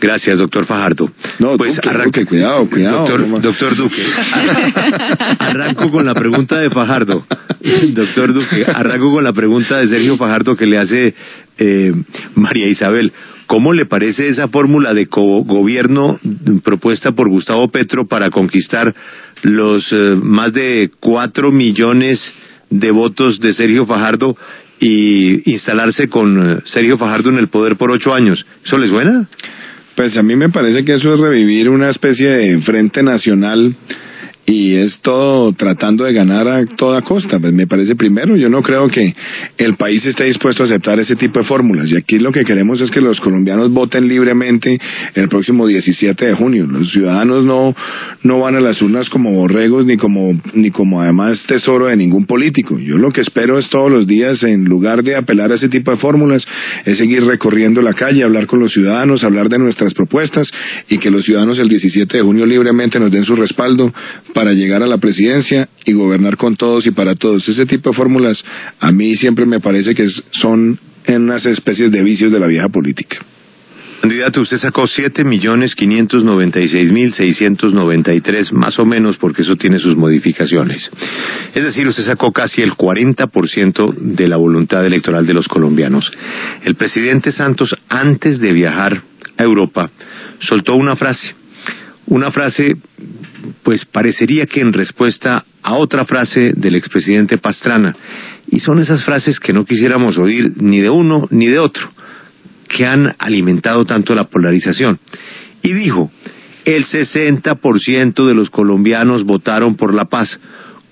Gracias, doctor Fajardo. No, pues Duque, cuidado, cuidado. Doctor, doctor Duque, arranco con la pregunta de Fajardo. Doctor Duque, arranco con la pregunta de Sergio Fajardo que le hace eh, María Isabel. ¿Cómo le parece esa fórmula de gobierno propuesta por Gustavo Petro para conquistar los eh, más de cuatro millones de votos de Sergio Fajardo y instalarse con eh, Sergio Fajardo en el poder por ocho años? ¿Eso le suena? Pues a mí me parece que eso es revivir una especie de frente nacional y es todo tratando de ganar a toda costa. Pues me parece primero, yo no creo que el país esté dispuesto a aceptar ese tipo de fórmulas. Y aquí lo que queremos es que los colombianos voten libremente el próximo 17 de junio. Los ciudadanos no, no van a las urnas como borregos ni como, ni como además tesoro de ningún político. Yo lo que espero es todos los días, en lugar de apelar a ese tipo de fórmulas, es seguir recorriendo la calle, hablar con los ciudadanos, hablar de nuestras propuestas y que los ciudadanos el 17 de junio libremente nos den su respaldo para llegar a la presidencia y gobernar con todos y para todos. Ese tipo de fórmulas a mí siempre me parece que son en unas especies de vicios de la vieja política. Candidato, usted sacó 7.596.693, más o menos, porque eso tiene sus modificaciones. Es decir, usted sacó casi el 40% de la voluntad electoral de los colombianos. El presidente Santos, antes de viajar a Europa, soltó una frase. Una frase pues parecería que en respuesta a otra frase del expresidente Pastrana. Y son esas frases que no quisiéramos oír ni de uno ni de otro, que han alimentado tanto la polarización. Y dijo, el 60% de los colombianos votaron por la paz,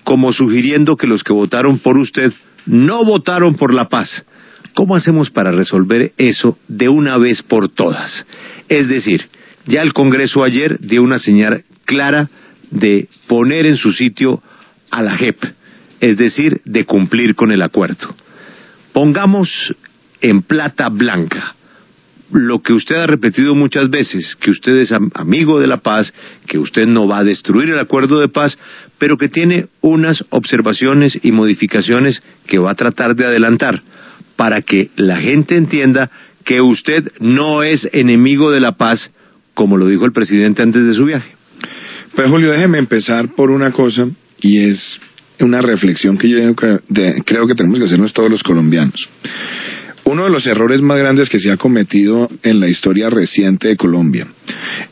como sugiriendo que los que votaron por usted no votaron por la paz. ¿Cómo hacemos para resolver eso de una vez por todas? Es decir, ya el Congreso ayer dio una señal clara de poner en su sitio a la JEP, es decir, de cumplir con el acuerdo. Pongamos en plata blanca lo que usted ha repetido muchas veces, que usted es amigo de la paz, que usted no va a destruir el acuerdo de paz, pero que tiene unas observaciones y modificaciones que va a tratar de adelantar para que la gente entienda que usted no es enemigo de la paz, como lo dijo el presidente antes de su viaje. Pues Julio, déjeme empezar por una cosa y es una reflexión que yo creo que tenemos que hacernos todos los colombianos. Uno de los errores más grandes que se ha cometido en la historia reciente de Colombia,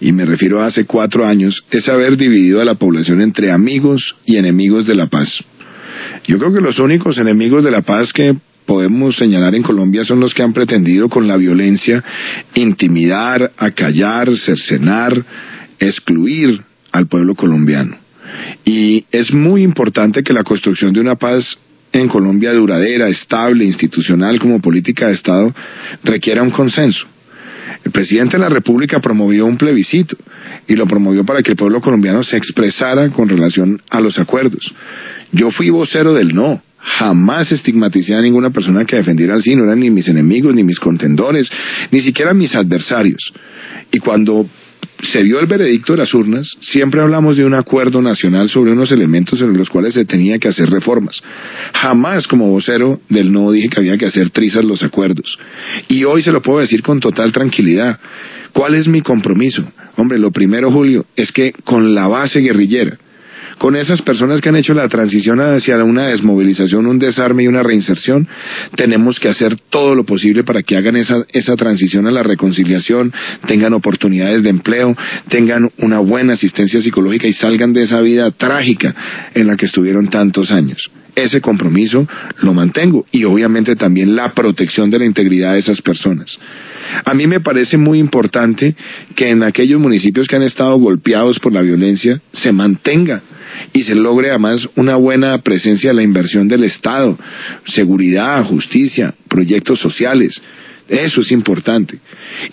y me refiero a hace cuatro años, es haber dividido a la población entre amigos y enemigos de la paz. Yo creo que los únicos enemigos de la paz que podemos señalar en Colombia son los que han pretendido con la violencia intimidar, acallar, cercenar, excluir al pueblo colombiano. Y es muy importante que la construcción de una paz en Colombia duradera, estable, institucional como política de Estado requiera un consenso. El presidente de la República promovió un plebiscito y lo promovió para que el pueblo colombiano se expresara con relación a los acuerdos. Yo fui vocero del no. Jamás estigmaticé a ninguna persona que defendiera así, no eran ni mis enemigos, ni mis contendores, ni siquiera mis adversarios. Y cuando se vio el veredicto de las urnas, siempre hablamos de un acuerdo nacional sobre unos elementos sobre los cuales se tenía que hacer reformas. Jamás como vocero del no dije que había que hacer trizas los acuerdos. Y hoy se lo puedo decir con total tranquilidad. ¿Cuál es mi compromiso? Hombre, lo primero, Julio, es que con la base guerrillera, con esas personas que han hecho la transición hacia una desmovilización, un desarme y una reinserción, tenemos que hacer todo lo posible para que hagan esa, esa transición a la reconciliación, tengan oportunidades de empleo, tengan una buena asistencia psicológica y salgan de esa vida trágica en la que estuvieron tantos años. Ese compromiso lo mantengo y obviamente también la protección de la integridad de esas personas. A mí me parece muy importante que en aquellos municipios que han estado golpeados por la violencia se mantenga y se logre además una buena presencia de la inversión del Estado, seguridad, justicia, proyectos sociales. Eso es importante.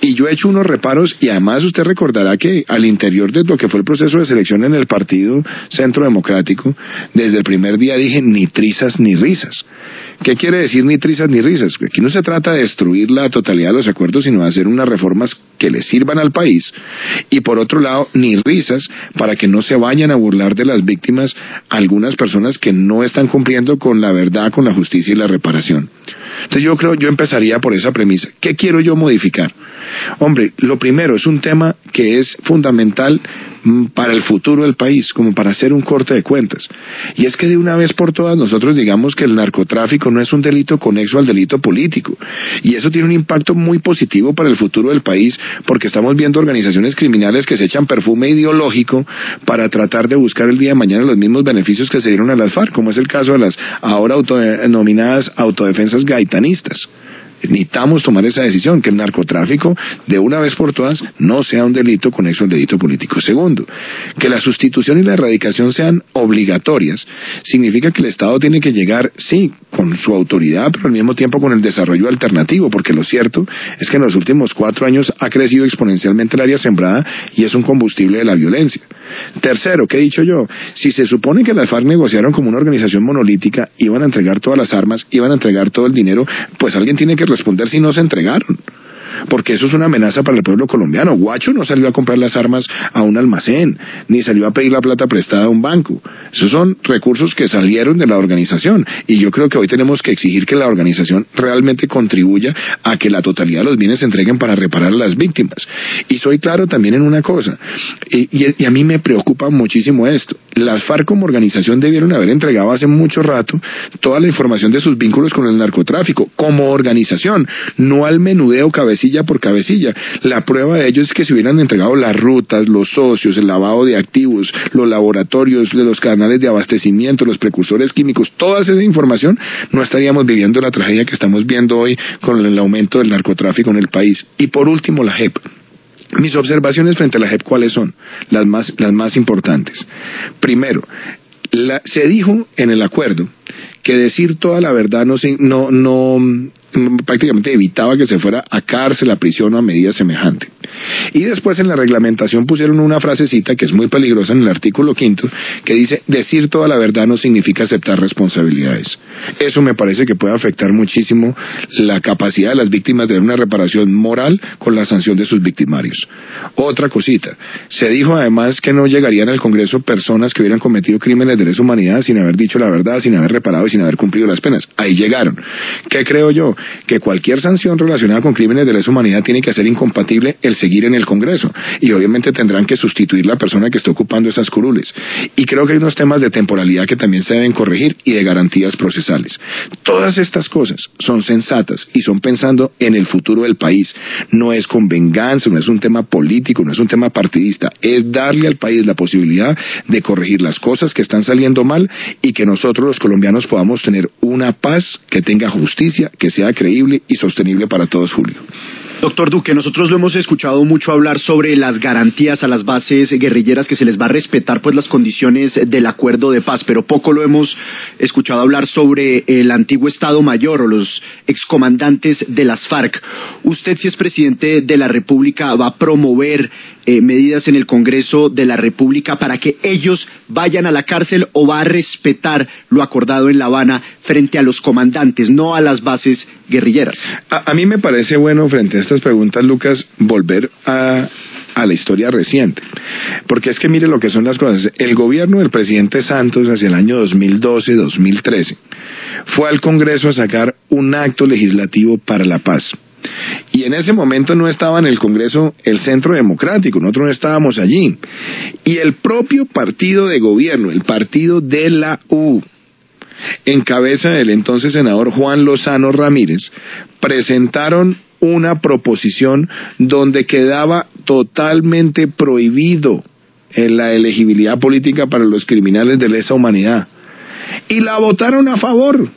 Y yo he hecho unos reparos y además usted recordará que al interior de lo que fue el proceso de selección en el Partido Centro Democrático, desde el primer día dije ni trizas ni risas. ¿Qué quiere decir ni trizas ni risas? Aquí no se trata de destruir la totalidad de los acuerdos, sino de hacer unas reformas que le sirvan al país. Y por otro lado, ni risas para que no se vayan a burlar de las víctimas algunas personas que no están cumpliendo con la verdad, con la justicia y la reparación. Entonces yo creo, yo empezaría por esa premisa. ¿Qué quiero yo modificar? Hombre, lo primero es un tema que es fundamental mm, para el futuro del país, como para hacer un corte de cuentas. Y es que de una vez por todas nosotros digamos que el narcotráfico no es un delito conexo al delito político. Y eso tiene un impacto muy positivo para el futuro del país, porque estamos viendo organizaciones criminales que se echan perfume ideológico para tratar de buscar el día de mañana los mismos beneficios que se dieron a las FARC, como es el caso de las ahora autodenominadas autodefensas gaitanistas. Necesitamos tomar esa decisión, que el narcotráfico, de una vez por todas, no sea un delito conexo al delito político. Segundo, que la sustitución y la erradicación sean obligatorias, significa que el Estado tiene que llegar, sí, con su autoridad, pero al mismo tiempo con el desarrollo alternativo, porque lo cierto es que en los últimos cuatro años ha crecido exponencialmente el área sembrada y es un combustible de la violencia. Tercero, ¿qué he dicho yo? Si se supone que las FARC negociaron como una organización monolítica, iban a entregar todas las armas, iban a entregar todo el dinero, pues alguien tiene que responder si no se entregaron porque eso es una amenaza para el pueblo colombiano. Guacho no salió a comprar las armas a un almacén, ni salió a pedir la plata prestada a un banco. Esos son recursos que salieron de la organización y yo creo que hoy tenemos que exigir que la organización realmente contribuya a que la totalidad de los bienes se entreguen para reparar a las víctimas. Y soy claro también en una cosa, y, a mí me preocupa muchísimo esto. Las FARC como organización debieron haber entregado hace mucho rato toda la información de sus vínculos con el narcotráfico, como organización, no al menudeo cabecilla por cabecilla. La prueba de ello es que si hubieran entregado las rutas, los socios, el lavado de activos, los laboratorios, los canales de abastecimiento, los precursores químicos, toda esa información, no estaríamos viviendo la tragedia que estamos viendo hoy con el aumento del narcotráfico en el país. Y por último, la JEP. Mis observaciones frente a la JEP, ¿cuáles son? Las más, las más importantes. Primero, se dijo en el acuerdo que decir toda la verdad no, no, no, prácticamente evitaba que se fuera a cárcel, a prisión o a medida semejante. Y después en la reglamentación pusieron una frasecita que es muy peligrosa en el artículo quinto, que dice, decir toda la verdad no significa aceptar responsabilidades. Eso me parece que puede afectar muchísimo la capacidad de las víctimas de una reparación moral con la sanción de sus victimarios. Otra cosita, se dijo además que no llegarían al Congreso personas que hubieran cometido crímenes de lesa humanidad sin haber dicho la verdad, sin haber reparado y sin haber cumplido las penas. Ahí llegaron. ¿Qué creo yo? Que cualquier sanción relacionada con crímenes de lesa humanidad tiene que ser incompatible el seguir en el Congreso. Y obviamente tendrán que sustituir la persona que esté ocupando esas curules. Y creo que hay unos temas de temporalidad que también se deben corregir y de garantías procesales. Todas estas cosas son sensatas y son pensando en el futuro del país. No es con venganza, no es un tema político, no es un tema partidista. Es darle al país la posibilidad de corregir las cosas que están saliendo mal y que nosotros los colombianos podamos tener una paz que tenga justicia, que sea creíble y sostenible para todos, Julio. Doctor Duque, nosotros lo hemos escuchado mucho hablar sobre las garantías a las bases guerrilleras que se les va a respetar pues las condiciones del acuerdo de paz, pero poco lo hemos escuchado hablar sobre el antiguo Estado Mayor o los excomandantes de las FARC. Usted si es presidente de la República va a promover eh, medidas en el Congreso de la República para que ellos vayan a la cárcel o va a respetar lo acordado en La Habana frente a los comandantes, no a las bases guerrilleras? A, mí me parece bueno frente a estas preguntas, Lucas, volver a, a la historia reciente. Porque es que mire lo que son las cosas. El gobierno del presidente Santos hacia el año 2012-2013 fue al Congreso a sacar un acto legislativo para la paz. Y en ese momento no estaba en el Congreso el Centro Democrático, nosotros no estábamos allí. Y el propio partido de gobierno, el partido de la U, en cabeza del entonces senador Juan Lozano Ramírez, presentaron una proposición donde quedaba totalmente prohibido la elegibilidad política para los criminales de lesa humanidad. Y la votaron a favor.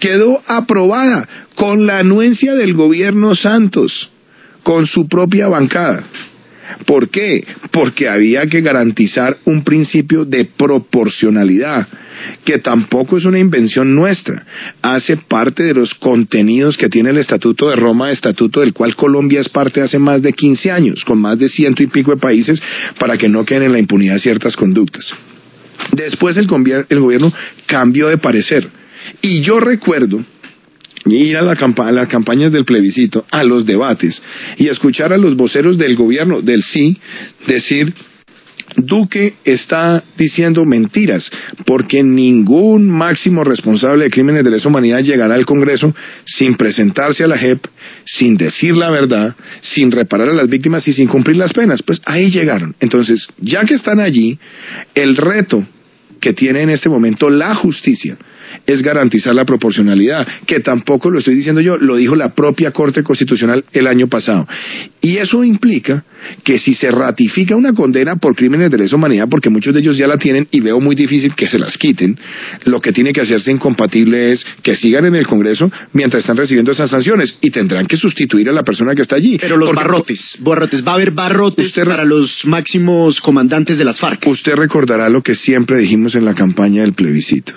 Quedó aprobada con la anuencia del gobierno Santos, con su propia bancada. ¿Por qué? Porque había que garantizar un principio de proporcionalidad, que tampoco es una invención nuestra, hace parte de los contenidos que tiene el Estatuto de Roma, estatuto del cual Colombia es parte hace más de 15 años, con más de ciento y pico de países, para que no queden en la impunidad ciertas conductas. Después el, el gobierno cambió de parecer. Y yo recuerdo ir a, la a las campañas del plebiscito, a los debates y escuchar a los voceros del gobierno, del sí, decir Duque está diciendo mentiras, porque ningún máximo responsable de crímenes de lesa humanidad llegará al Congreso sin presentarse a la JEP, sin decir la verdad, sin reparar a las víctimas y sin cumplir las penas. Pues ahí llegaron. Entonces, ya que están allí, el reto que tiene en este momento la justicia es garantizar la proporcionalidad, que tampoco lo estoy diciendo yo, lo dijo la propia Corte Constitucional el año pasado. Y eso implica que si se ratifica una condena por crímenes de lesa humanidad, porque muchos de ellos ya la tienen y veo muy difícil que se las quiten, lo que tiene que hacerse incompatible es que sigan en el Congreso mientras están recibiendo esas sanciones y tendrán que sustituir a la persona que está allí. Pero los barrotes, barrotes, va a haber barrotes para los máximos comandantes de las FARC. Usted recordará lo que siempre dijimos en la campaña del plebiscito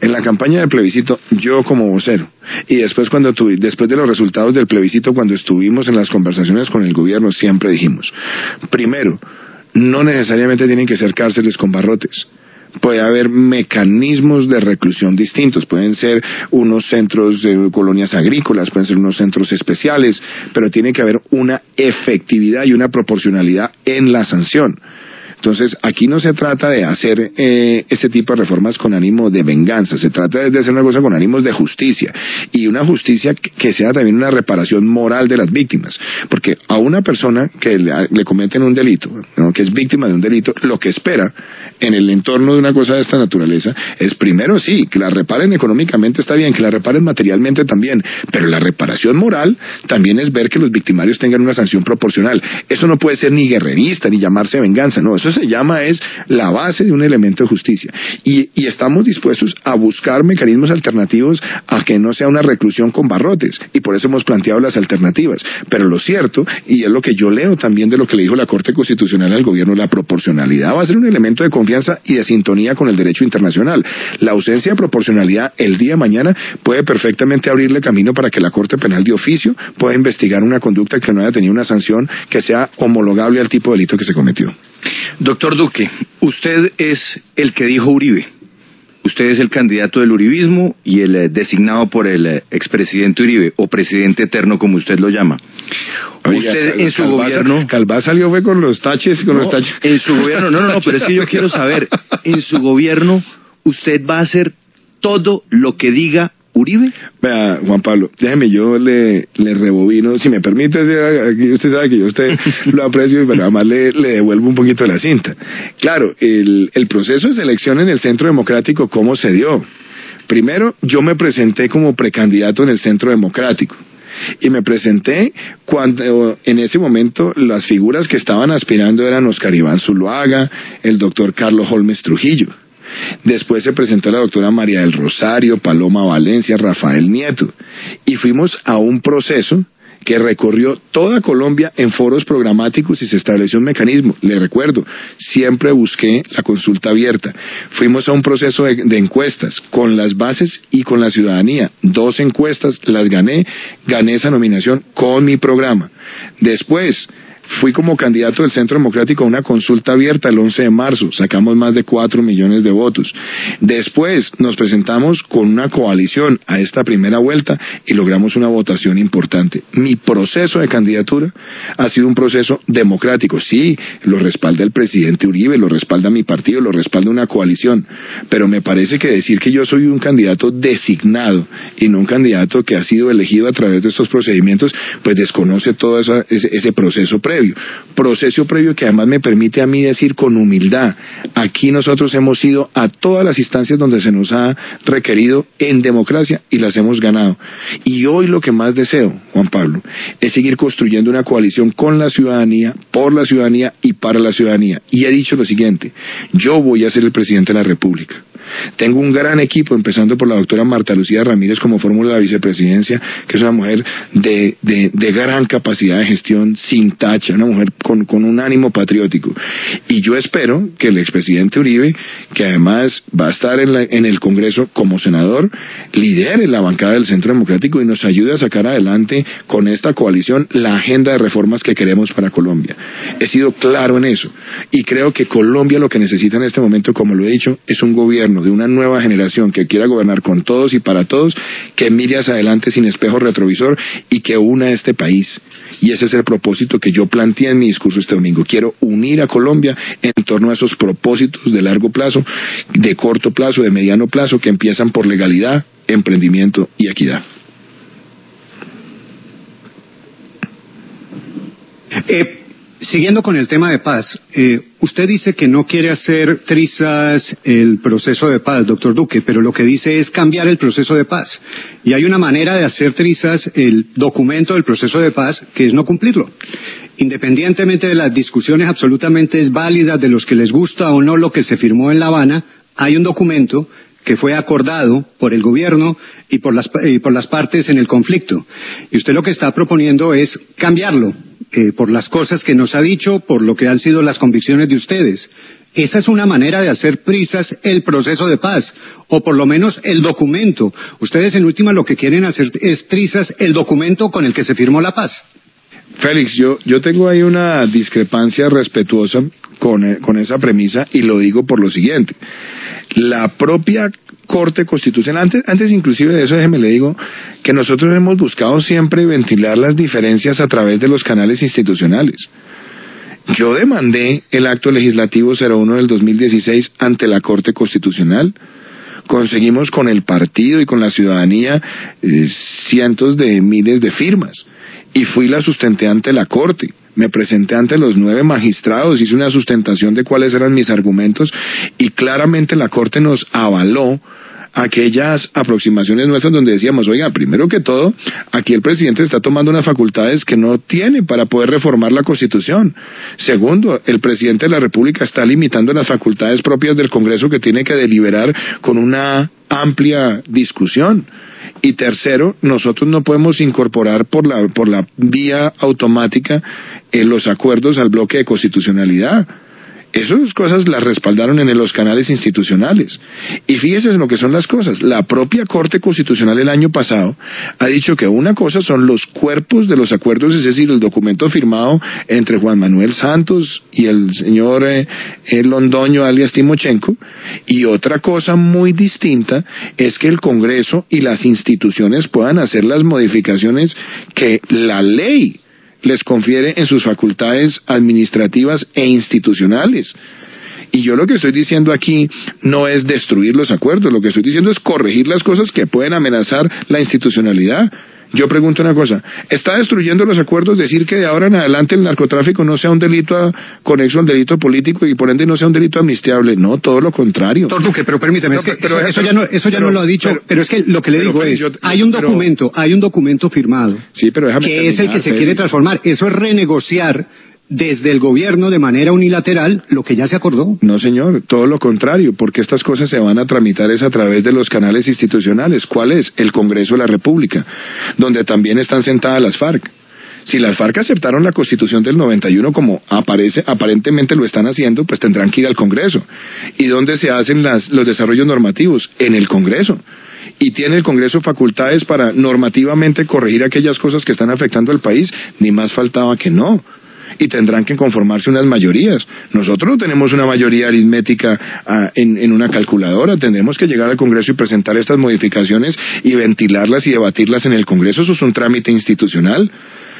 en la campaña del plebiscito, yo como vocero, y después cuando después de los resultados del plebiscito, cuando estuvimos en las conversaciones con el gobierno, siempre dijimos, primero, no necesariamente tienen que ser cárceles con barrotes. Puede haber mecanismos de reclusión distintos, pueden ser unos centros de colonias agrícolas, pueden ser unos centros especiales, pero tiene que haber una efectividad y una proporcionalidad en la sanción. Entonces, aquí no se trata de hacer eh, este tipo de reformas con ánimo de venganza, se trata de hacer una cosa con ánimos de justicia y una justicia que sea también una reparación moral de las víctimas, porque a una persona que le, cometen un delito, que es víctima de un delito, lo que espera en el entorno de una cosa de esta naturaleza es primero sí, que la reparen económicamente está bien, que la reparen materialmente también, pero la reparación moral también es ver que los victimarios tengan una sanción proporcional. Eso no puede ser ni guerrerista ni llamarse venganza, no, eso se llama es la base de un elemento de justicia. Y, y estamos dispuestos a buscar mecanismos alternativos a que no sea una reclusión con barrotes. Y por eso hemos planteado las alternativas. Pero lo cierto, y es lo que yo leo también de lo que le dijo la Corte Constitucional al gobierno, la proporcionalidad va a ser un elemento de confianza y de sintonía con el derecho internacional. La ausencia de proporcionalidad el día de mañana puede perfectamente abrirle camino para que la Corte Penal de oficio pueda investigar una conducta que no haya tenido una sanción que sea homologable al tipo de delito que se cometió. Doctor Duque, usted es el que dijo Uribe. Usted es el candidato del uribismo y el eh, designado por el eh, expresidente Uribe, o presidente eterno como usted lo llama. usted en su gobierno... Calvá salió fue con los taches, con los taches. En su gobierno, no, no, no, pero es que yo quiero saber, en su gobierno, ¿usted va a hacer todo lo que diga Uribe. Vea, Juan Pablo, déjeme, yo le, le rebobino, si me permite, usted sabe que yo usted lo aprecio, pero además le, le devuelvo un poquito de la cinta. Claro, el, el proceso de selección en el Centro Democrático, ¿cómo se dio? Primero, yo me presenté como precandidato en el Centro Democrático. Y me presenté cuando en ese momento las figuras que estaban aspirando eran Oscar Iván Zuluaga, el doctor Carlos Holmes Trujillo. Después se presentó la doctora María del Rosario, Paloma Valencia, Rafael Nieto. Y fuimos a un proceso que recorrió toda Colombia en foros programáticos y se estableció un mecanismo. Le recuerdo, siempre busqué la consulta abierta. Fuimos a un proceso de, de, encuestas con las bases y con la ciudadanía. Dos encuestas las gané, gané esa nominación con mi programa. Después, Fui como candidato del Centro Democrático a una consulta abierta el 11 de marzo, sacamos más de 4 millones de votos. Después nos presentamos con una coalición a esta primera vuelta y logramos una votación importante. Mi proceso de candidatura ha sido un proceso democrático. Sí, lo respalda el presidente Uribe, lo respalda mi partido, lo respalda una coalición, pero me parece que decir que yo soy un candidato designado y no un candidato que ha sido elegido a través de estos procedimientos, pues desconoce todo ese, ese proceso previo Proceso previo que además me permite a mí decir con humildad, aquí nosotros hemos ido a todas las instancias donde se nos ha requerido en democracia y las hemos ganado. Y hoy lo que más deseo, Juan Pablo, es seguir construyendo una coalición con la ciudadanía, por la ciudadanía y para la ciudadanía. Y he dicho lo siguiente, yo voy a ser el presidente de la República. Tengo un gran equipo, empezando por la doctora Marta Lucía Ramírez como fórmula de la vicepresidencia, que es una mujer de, de, gran capacidad de gestión, sin tacha, una mujer con, con un ánimo patriótico. Y yo espero que el expresidente Uribe, que además va a estar en, la, en el Congreso como senador, lidere la bancada del Centro Democrático y nos ayude a sacar adelante con esta coalición la agenda de reformas que queremos para Colombia. He sido claro en eso y creo que Colombia lo que necesita en este momento, como lo he dicho, es un gobierno de una nueva generación que quiera gobernar con todos y para todos, que mire hacia adelante sin espejo retrovisor y que una este país. Y ese es el propósito que yo planteé en mi discurso este domingo. Quiero unir a Colombia en torno a esos propósitos de largo plazo, de corto plazo, de mediano plazo, que empiezan por legalidad, emprendimiento y equidad. Eh, siguiendo con el tema de paz, eh, usted dice que no quiere hacer trizas el proceso de paz, doctor Duque, pero lo que dice es cambiar el proceso de paz. Y hay una manera de hacer trizas el documento del proceso de paz que es no cumplirlo. Independientemente de las discusiones absolutamente válidas de los que les gusta o no lo que se firmó en La Habana, hay un documento que fue acordado por el gobierno y por las, y por las partes en el conflicto. Y usted lo que está proponiendo es cambiarlo eh, por las cosas que nos ha dicho, por lo que han sido las convicciones de ustedes. Esa es una manera de hacer prisas el proceso de paz, o por lo menos el documento. Ustedes en última lo que quieren hacer es prisas el documento con el que se firmó la paz. Félix, yo, yo tengo ahí una discrepancia respetuosa con, eh, con esa premisa y lo digo por lo siguiente. La propia Corte Constitucional, antes, antes inclusive de eso, déjeme le digo que nosotros hemos buscado siempre ventilar las diferencias a través de los canales institucionales. Yo demandé el acto legislativo 01 del 2016 ante la Corte Constitucional. Conseguimos con el partido y con la ciudadanía eh, cientos de miles de firmas y fui la sustenté ante la Corte. Me presenté ante los nueve magistrados, hice una sustentación de cuáles eran mis argumentos y claramente la Corte nos avaló aquellas aproximaciones nuestras donde decíamos, oiga, primero que todo, aquí el presidente está tomando unas facultades que no tiene para poder reformar la Constitución. Segundo, el presidente de la República está limitando las facultades propias del Congreso que tiene que deliberar con una amplia discusión. Y tercero, nosotros no podemos incorporar por la, por la vía automática eh, los acuerdos al bloque de constitucionalidad. Esas cosas las respaldaron en los canales institucionales. Y fíjese en lo que son las cosas. La propia Corte Constitucional el año pasado ha dicho que una cosa son los cuerpos de los acuerdos, es decir, el documento firmado entre Juan Manuel Santos y el señor eh, Londoño alias Timochenko, y otra cosa muy distinta es que el Congreso y las instituciones puedan hacer las modificaciones que la ley les confiere en sus facultades administrativas e institucionales. Y yo lo que estoy diciendo aquí no es destruir los acuerdos, lo que estoy diciendo es corregir las cosas que pueden amenazar la institucionalidad. Yo pregunto una cosa, ¿está destruyendo los acuerdos decir que de ahora en adelante el narcotráfico no sea un delito conexo al delito político y por ende no sea un delito amnistiable? No, todo lo contrario. Doctor Duque, pero permíteme, eso, ya no, eso ya no lo ha dicho, pero, es que lo que le digo es, hay un documento, hay un documento firmado sí, pero que es el que se quiere transformar. Eso es renegociar desde el gobierno de manera unilateral lo que ya se acordó. No, señor, todo lo contrario, porque estas cosas se van a tramitar es a través de los canales institucionales. ¿Cuál es? El Congreso de la República, donde también están sentadas las FARC. Si las FARC aceptaron la Constitución del 91 como aparece, aparentemente lo están haciendo, pues tendrán que ir al Congreso. ¿Y dónde se hacen las, los desarrollos normativos? En el Congreso y tiene el Congreso facultades para normativamente corregir aquellas cosas que están afectando al país, ni más faltaba que no y tendrán que conformarse unas mayorías. Nosotros no tenemos una mayoría aritmética ah, en, en, una calculadora, tendremos que llegar al Congreso y presentar estas modificaciones y ventilarlas y debatirlas en el Congreso, eso es un trámite institucional.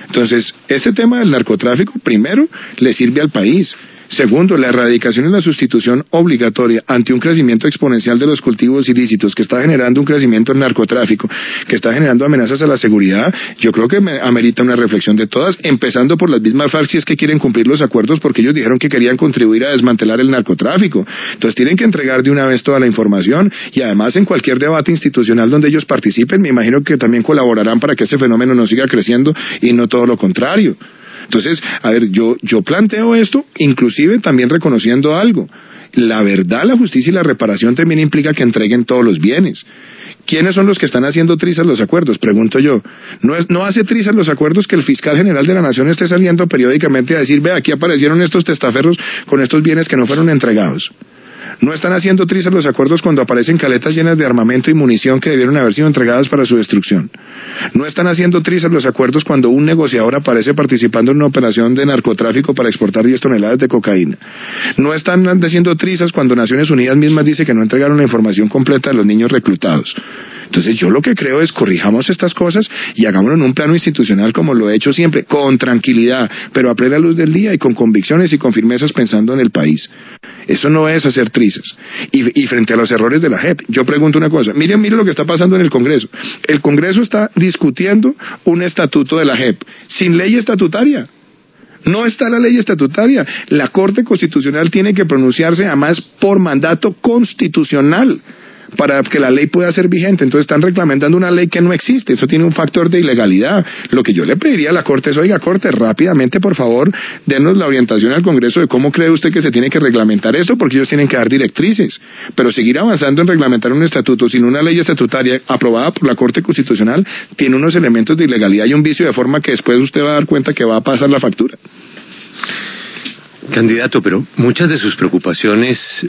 Entonces, este tema del narcotráfico, primero, le sirve al país. Segundo, la erradicación y la sustitución obligatoria ante un crecimiento exponencial de los cultivos ilícitos que está generando un crecimiento en narcotráfico, que está generando amenazas a la seguridad, yo creo que amerita una reflexión de todas, empezando por las mismas FARC si es que quieren cumplir los acuerdos porque ellos dijeron que querían contribuir a desmantelar el narcotráfico. Entonces tienen que entregar de una vez toda la información y además en cualquier debate institucional donde ellos participen, me imagino que también colaborarán para que ese fenómeno no siga creciendo y no todo lo contrario. Entonces, a ver, yo, yo planteo esto, inclusive también reconociendo algo. La verdad, la justicia y la reparación también implica que entreguen todos los bienes. ¿Quiénes son los que están haciendo trizas los acuerdos? Pregunto yo. ¿No, es, ¿No hace trizas los acuerdos que el fiscal general de la Nación esté saliendo periódicamente a decir, ve, aquí aparecieron estos testaferros con estos bienes que no fueron entregados? No están haciendo trizas los acuerdos cuando aparecen caletas llenas de armamento y munición que debieron haber sido entregadas para su destrucción. No están haciendo trizas los acuerdos cuando un negociador aparece participando en una operación de narcotráfico para exportar 10 toneladas de cocaína. No están haciendo trizas cuando Naciones Unidas mismas dice que no entregaron la información completa de los niños reclutados. Entonces yo lo que creo es corrijamos estas cosas y hagámoslo en un plano institucional como lo he hecho siempre, con tranquilidad, pero a plena luz del día y con convicciones y con firmezas pensando en el país. Eso no es hacer trizas. Y, frente a los errores de la JEP, yo pregunto una cosa. Miren, miren lo que está pasando en el Congreso. El Congreso está discutiendo un estatuto de la JEP sin ley estatutaria. No está la ley estatutaria. La Corte Constitucional tiene que pronunciarse además por mandato constitucional para que la ley pueda ser vigente. Entonces están reglamentando una ley que no existe. Eso tiene un factor de ilegalidad. Lo que yo le pediría a la Corte es, oiga, Corte, rápidamente, por favor, denos la orientación al Congreso de cómo cree usted que se tiene que reglamentar esto, porque ellos tienen que dar directrices. Pero seguir avanzando en reglamentar un estatuto sin una ley estatutaria aprobada por la Corte Constitucional tiene unos elementos de ilegalidad y un vicio de forma que después usted va a dar cuenta que va a pasar la factura. Candidato, pero muchas de sus preocupaciones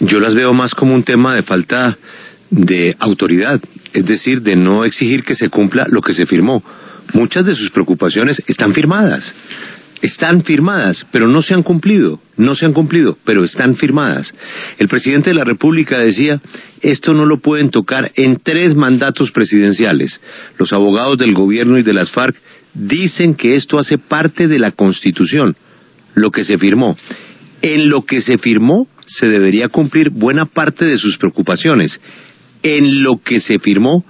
yo las veo más como un tema de falta de autoridad, es decir, de no exigir que se cumpla lo que se firmó. Muchas de sus preocupaciones están firmadas, están firmadas, pero no se han cumplido, no se han cumplido, pero están firmadas. El presidente de la República decía, esto no lo pueden tocar en tres mandatos presidenciales. Los abogados del gobierno y de las FARC dicen que esto hace parte de la Constitución, lo que se firmó. En lo que se firmó se debería cumplir buena parte de sus preocupaciones. En lo que se firmó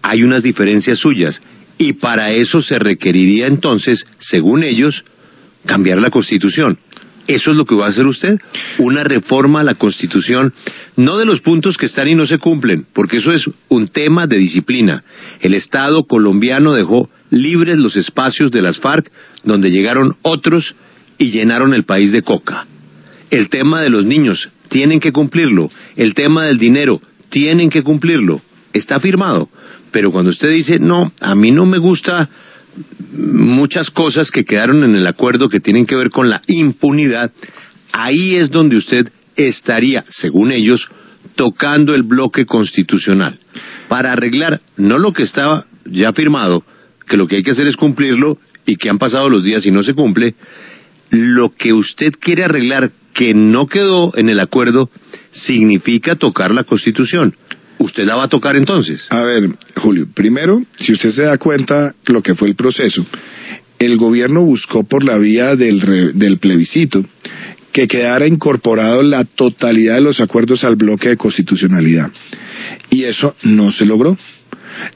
hay unas diferencias suyas y para eso se requeriría entonces, según ellos, cambiar la Constitución. ¿Eso es lo que va a hacer usted? Una reforma a la Constitución, no de los puntos que están y no se cumplen, porque eso es un tema de disciplina. El Estado colombiano dejó libres los espacios de las FARC, donde llegaron otros y llenaron el país de coca. El tema de los niños, tienen que cumplirlo. El tema del dinero, tienen que cumplirlo. Está firmado. Pero cuando usted dice, no, a mí no me gusta muchas cosas que quedaron en el acuerdo que tienen que ver con la impunidad, ahí es donde usted estaría, según ellos, tocando el bloque constitucional para arreglar no lo que estaba ya firmado, que lo que hay que hacer es cumplirlo y que han pasado los días y no se cumple, lo que usted quiere arreglar que no quedó en el acuerdo significa tocar la Constitución. ¿Usted la va a tocar entonces? A ver, Julio, primero, si usted se da cuenta lo que fue el proceso, el gobierno buscó por la vía del, del plebiscito que quedara incorporado la totalidad de los acuerdos al bloque de constitucionalidad. Y eso no se logró.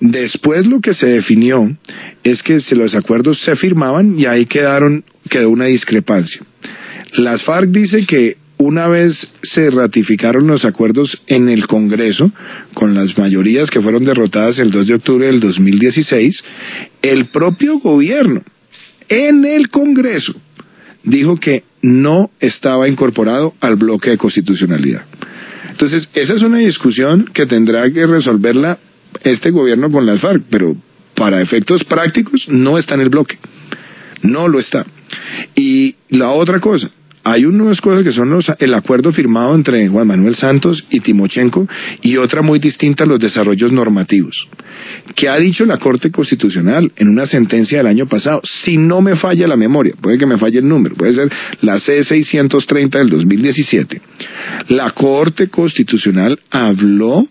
Después lo que se definió es que los acuerdos se firmaban y ahí quedaron, quedó una discrepancia. Las FARC dicen que una vez se ratificaron los acuerdos en el Congreso, con las mayorías que fueron derrotadas el 2 de octubre del 2016, el propio gobierno en el Congreso dijo que no estaba incorporado al bloque de constitucionalidad. Entonces, esa es una discusión que tendrá que resolverla este gobierno con las FARC, pero para efectos prácticos no está en el bloque. No lo está. Y la otra cosa, hay unas cosas que son los, el acuerdo firmado entre Juan Manuel Santos y Timochenko y otra muy distinta, los desarrollos normativos. ¿Qué ha dicho la Corte Constitucional en una sentencia del año pasado? Si no me falla la memoria, puede que me falle el número, puede ser la C630 del 2017. La Corte Constitucional habló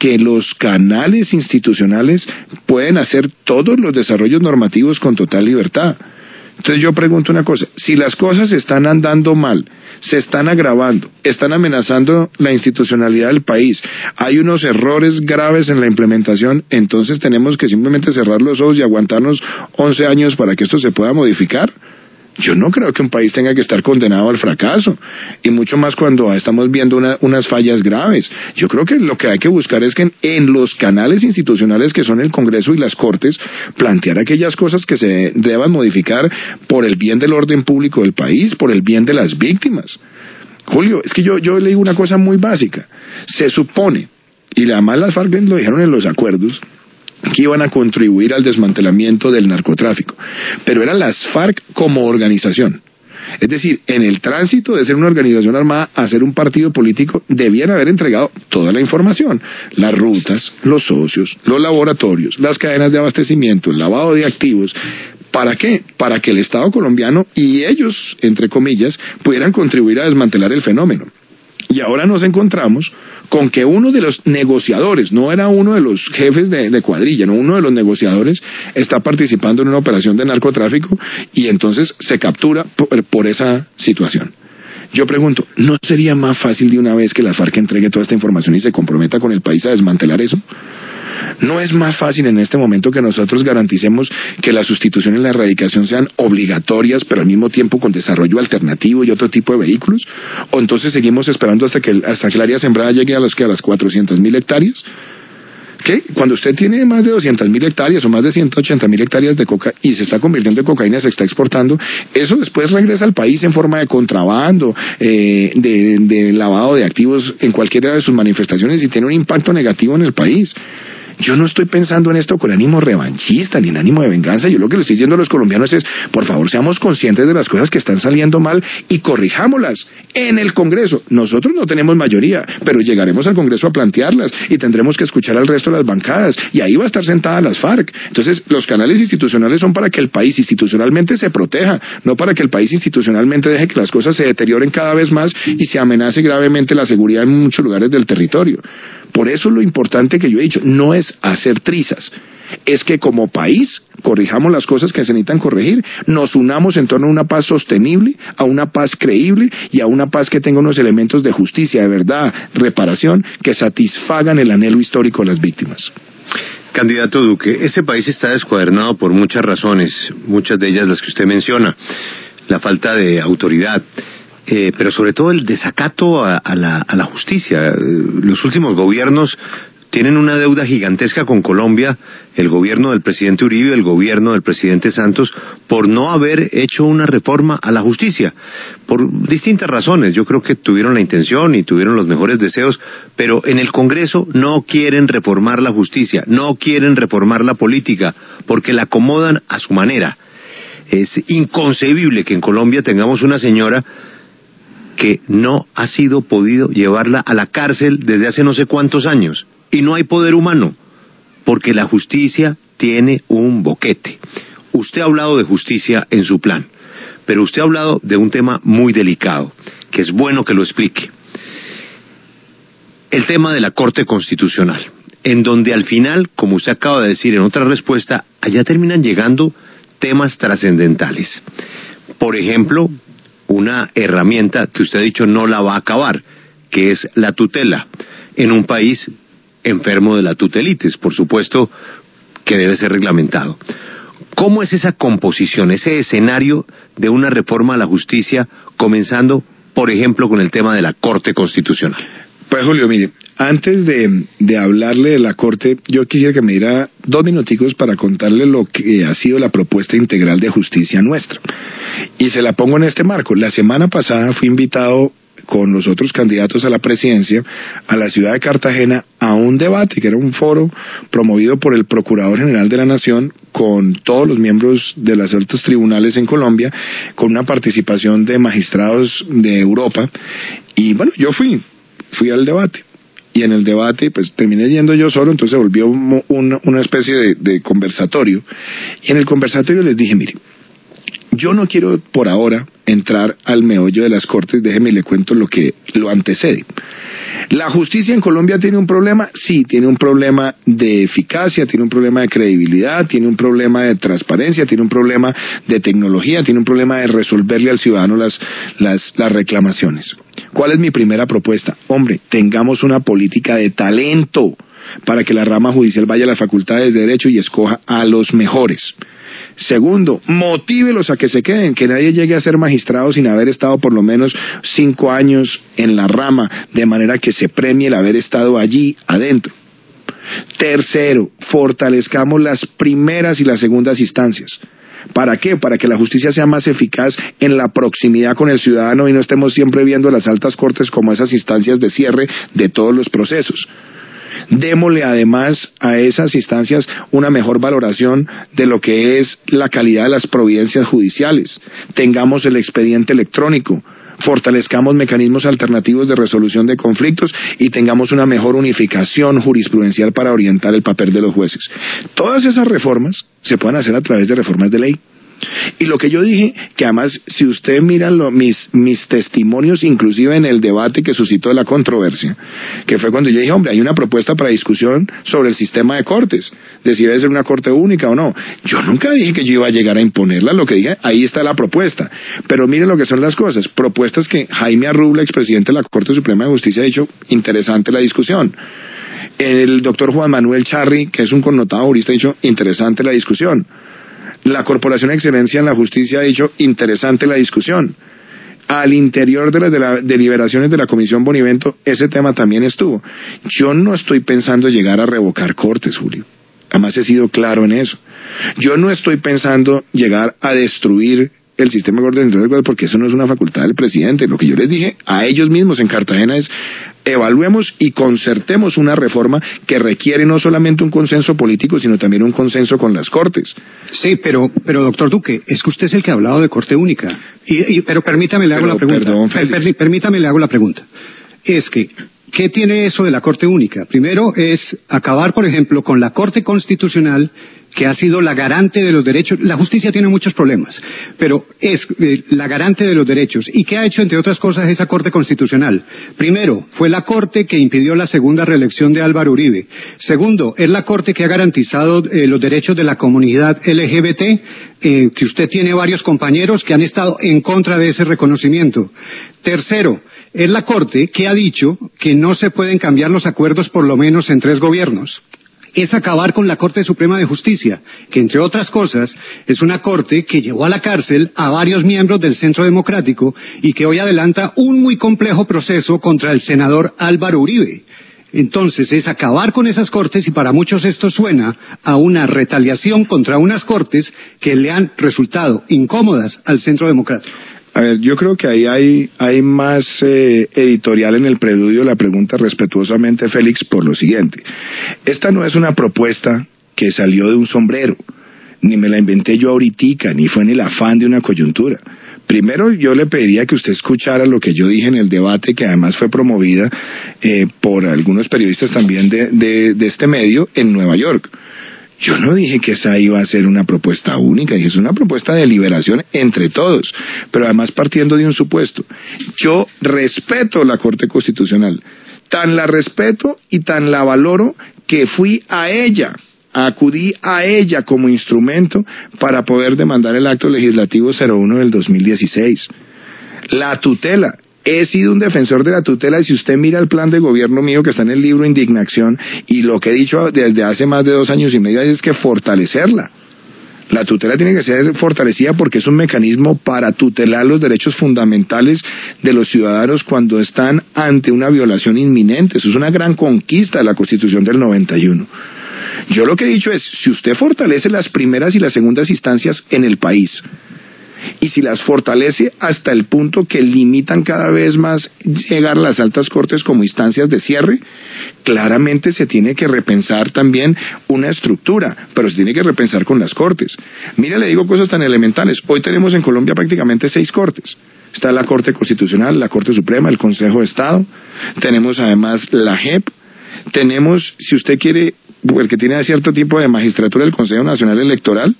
que los canales institucionales pueden hacer todos los desarrollos normativos con total libertad. Entonces yo pregunto una cosa, si las cosas están andando mal, se están agravando, están amenazando la institucionalidad del país, hay unos errores graves en la implementación, entonces tenemos que simplemente cerrar los ojos y aguantarnos 11 años para que esto se pueda modificar. Yo no creo que un país tenga que estar condenado al fracaso, y mucho más cuando estamos viendo unas fallas graves. Yo creo que lo que hay que buscar es que en, los canales institucionales que son el Congreso y las Cortes, plantear aquellas cosas que se deban modificar por el bien del orden público del país, por el bien de las víctimas. Julio, es que yo, yo le digo una cosa muy básica. Se supone, y además las FARC lo dijeron en los acuerdos, que iban a contribuir al desmantelamiento del narcotráfico. Pero eran las FARC como organización. Es decir, en el tránsito de ser una organización armada a ser un partido político, debían haber entregado toda la información. Las rutas, los socios, los laboratorios, las cadenas de abastecimiento, el lavado de activos, ¿Para qué? Para que el Estado colombiano y ellos, entre comillas, pudieran contribuir a desmantelar el fenómeno. Y ahora nos encontramos con que uno de los negociadores, no era uno de los jefes de, cuadrilla, no uno de los negociadores está participando en una operación de narcotráfico y entonces se captura por, esa situación. Yo pregunto, ¿no sería más fácil de una vez que la FARC entregue toda esta información y se comprometa con el país a desmantelar eso? ¿No es más fácil en este momento que nosotros garanticemos que la sustitución y la erradicación sean obligatorias, pero al mismo tiempo con desarrollo alternativo y otro tipo de vehículos? ¿O entonces seguimos esperando hasta que, hasta que el área sembrada llegue a las, que a las 400 mil hectáreas? ¿Qué? Cuando usted tiene más de 200 mil hectáreas o más de 180 mil hectáreas de coca y se está convirtiendo en cocaína, se está exportando, eso después regresa al país en forma de contrabando, eh, de, de lavado de activos en cualquiera de sus manifestaciones y tiene un impacto negativo en el país. Yo no estoy pensando en esto con ánimo revanchista ni en ánimo de venganza. Yo lo que le estoy diciendo a los colombianos es, por favor, seamos conscientes de las cosas que están saliendo mal y corrijámoslas en el Congreso. Nosotros no tenemos mayoría, pero llegaremos al Congreso a plantearlas y tendremos que escuchar al resto de las bancadas y ahí va a estar sentada las FARC. Entonces, los canales institucionales son para que el país institucionalmente se proteja, no para que el país institucionalmente deje que las cosas se deterioren cada vez más y se amenace gravemente la seguridad en muchos lugares del territorio. Por eso lo importante que yo he dicho no es hacer trizas, es que como país corrijamos las cosas que se necesitan corregir, nos unamos en torno a una paz sostenible, a una paz creíble y a una paz que tenga unos elementos de justicia, de verdad, reparación, que satisfagan el anhelo histórico de las víctimas. Candidato Duque, este país está descuadernado por muchas razones, muchas de ellas las que usted menciona. La falta de autoridad, eh, pero sobre todo el desacato a, la, justicia. Eh, los últimos gobiernos tienen una deuda gigantesca con Colombia, el gobierno del presidente Uribe, el gobierno del presidente Santos, por no haber hecho una reforma a la justicia, por distintas razones. Yo creo que tuvieron la intención y tuvieron los mejores deseos, pero en el Congreso no quieren reformar la justicia, no quieren reformar la política, porque la acomodan a su manera. Es inconcebible que en Colombia tengamos una señora que no ha sido podido llevarla a la cárcel desde hace no sé cuántos años. Y no hay poder humano, porque la justicia tiene un boquete. Usted ha hablado de justicia en su plan, pero usted ha hablado de un tema muy delicado, que es bueno que lo explique. El tema de la Corte Constitucional, en donde al final, como usted acaba de decir en otra respuesta, allá terminan llegando temas trascendentales. Por ejemplo, una herramienta que usted ha dicho no la va a acabar, que es la tutela, en un país enfermo de la tutelitis, por supuesto que debe ser reglamentado. ¿Cómo es esa composición, ese escenario de una reforma a la justicia, comenzando, por ejemplo, con el tema de la Corte Constitucional? Pues Julio, mire, antes de, de, hablarle de la Corte, yo quisiera que me diera dos minuticos para contarle lo que ha sido la propuesta integral de justicia nuestra. Y se la pongo en este marco. La semana pasada fui invitado con los otros candidatos a la presidencia a la ciudad de Cartagena a un debate que era un foro promovido por el Procurador General de la Nación con todos los miembros de los altos tribunales en Colombia, con una participación de magistrados de Europa. Y bueno, yo fui, fui al debate y en el debate pues terminé yendo yo solo, entonces volvió una, una especie de, de, conversatorio y en el conversatorio les dije, mire, yo no quiero por ahora entrar al meollo de las cortes, déjeme le cuento lo que lo antecede. ¿La justicia en Colombia tiene un problema? Sí, tiene un problema de eficacia, tiene un problema de credibilidad, tiene un problema de transparencia, tiene un problema de tecnología, tiene un problema de resolverle al ciudadano las, las, las reclamaciones. ¿Cuál es mi primera propuesta? Hombre, tengamos una política de talento para que la rama judicial vaya a las facultades de derecho y escoja a los mejores. Segundo, motívelos a que se queden, que nadie llegue a ser magistrado sin haber estado por lo menos cinco años en la rama, de manera que se premie el haber estado allí adentro. Tercero, fortalezcamos las primeras y las segundas instancias. ¿Para qué? Para que la justicia sea más eficaz en la proximidad con el ciudadano y no estemos siempre viendo las altas cortes como esas instancias de cierre de todos los procesos. Démosle además a esas instancias una mejor valoración de lo que es la calidad de las providencias judiciales. Tengamos el expediente electrónico, fortalezcamos mecanismos alternativos de resolución de conflictos y tengamos una mejor unificación jurisprudencial para orientar el papel de los jueces. Todas esas reformas se pueden hacer a través de reformas de ley. Y lo que yo dije, que además si usted mira mis, mis testimonios, inclusive en el debate que suscitó la controversia, que fue cuando yo dije, hombre, hay una propuesta para discusión sobre el sistema de cortes, de si debe ser una corte única o no. Yo nunca dije que yo iba a llegar a imponerla, lo que dije, ahí está la propuesta. Pero miren lo que son las cosas, propuestas que Jaime Arrubla, expresidente de la Corte Suprema de Justicia, ha dicho, interesante la discusión. El doctor Juan Manuel Charri, que es un connotado jurista, ha dicho, interesante la discusión. La Corporación de Excelencia en la Justicia ha dicho interesante la discusión. Al interior de las deliberaciones de la Comisión Bonivento, ese tema también estuvo. Yo no estoy pensando llegar a revocar cortes, Julio. Además he sido claro en eso. Yo no estoy pensando llegar a destruir el sistema de orden porque eso no es una facultad del presidente. Lo que yo les dije a ellos mismos en Cartagena es evaluemos y concertemos una reforma que requiere no solamente un consenso político, sino también un consenso con las Cortes. Sí, pero, pero doctor Duque, es que usted es el que ha hablado de Corte Única. Y, pero permítame le hago la pregunta. permítame le hago la pregunta. Es que ¿Qué tiene eso de la Corte Única? Primero es acabar, por ejemplo, con la Corte Constitucional que ha sido la garante de los derechos. La justicia tiene muchos problemas, pero es eh, la garante de los derechos. ¿Y qué ha hecho, entre otras cosas, esa Corte Constitucional? Primero, fue la Corte que impidió la segunda reelección de Álvaro Uribe. Segundo, es la Corte que ha garantizado eh, los derechos de la comunidad LGBT, eh, que usted tiene varios compañeros que han estado en contra de ese reconocimiento. Tercero, es la Corte que ha dicho que no se pueden cambiar los acuerdos por lo menos en tres gobiernos es acabar con la Corte Suprema de Justicia, que entre otras cosas es una Corte que llevó a la cárcel a varios miembros del Centro Democrático y que hoy adelanta un muy complejo proceso contra el senador Álvaro Uribe. Entonces es acabar con esas cortes y para muchos esto suena a una retaliación contra unas cortes que le han resultado incómodas al Centro Democrático. A ver, yo creo que ahí hay, hay más eh, editorial en el preludio la pregunta respetuosamente, Félix, por lo siguiente. Esta no es una propuesta que salió de un sombrero, ni me la inventé yo ahorita, ni fue en el afán de una coyuntura. Primero, yo le pediría que usted escuchara lo que yo dije en el debate, que además fue promovida eh, por algunos periodistas también de, de este medio en Nueva York. Yo no dije que esa iba a ser una propuesta única, dije es una propuesta de liberación entre todos, pero además partiendo de un supuesto. Yo respeto la Corte Constitucional, tan la respeto y tan la valoro que fui a ella, acudí a ella como instrumento para poder demandar el acto legislativo 01 del 2016. La tutela, he sido un defensor de la tutela y si usted mira el plan de gobierno mío que está en el libro Indignación y lo que he dicho desde hace más de dos años y medio es que fortalecerla. La tutela tiene que ser fortalecida porque es un mecanismo para tutelar los derechos fundamentales de los ciudadanos cuando están ante una violación inminente. Eso es una gran conquista de la Constitución del 91. Yo lo que he dicho es, si usted fortalece las primeras y las segundas instancias en el país, y si las fortalece hasta el punto que limitan cada vez más llegar a las altas cortes como instancias de cierre, claramente se tiene que repensar también una estructura, pero se tiene que repensar con las cortes. Mire, le digo cosas tan elementales. Hoy tenemos en Colombia prácticamente seis cortes. Está la Corte Constitucional, la Corte Suprema, el Consejo de Estado. Tenemos además la JEP. Tenemos, si usted quiere, el que tiene cierto tipo de magistratura, el Consejo Nacional Electoral.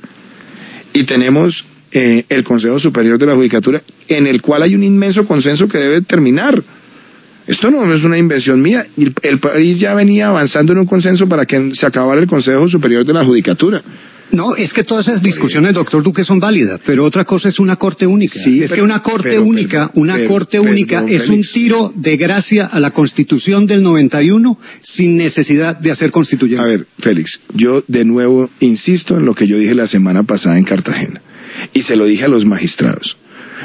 Y tenemos eh, el Consejo Superior de la Judicatura, en el cual hay un inmenso consenso que debe terminar. Esto no es una invención mía. El, país ya venía avanzando en un consenso para que se acabara el Consejo Superior de la Judicatura. No, es que todas esas discusiones, doctor Duque, son válidas, pero otra cosa es una corte única. Sí, es que una corte única, una corte única es un tiro de gracia a la Constitución del 91 sin necesidad de hacer constituyente. A ver, Félix, yo de nuevo insisto en lo que yo dije la semana pasada en Cartagena y se lo dije a los magistrados.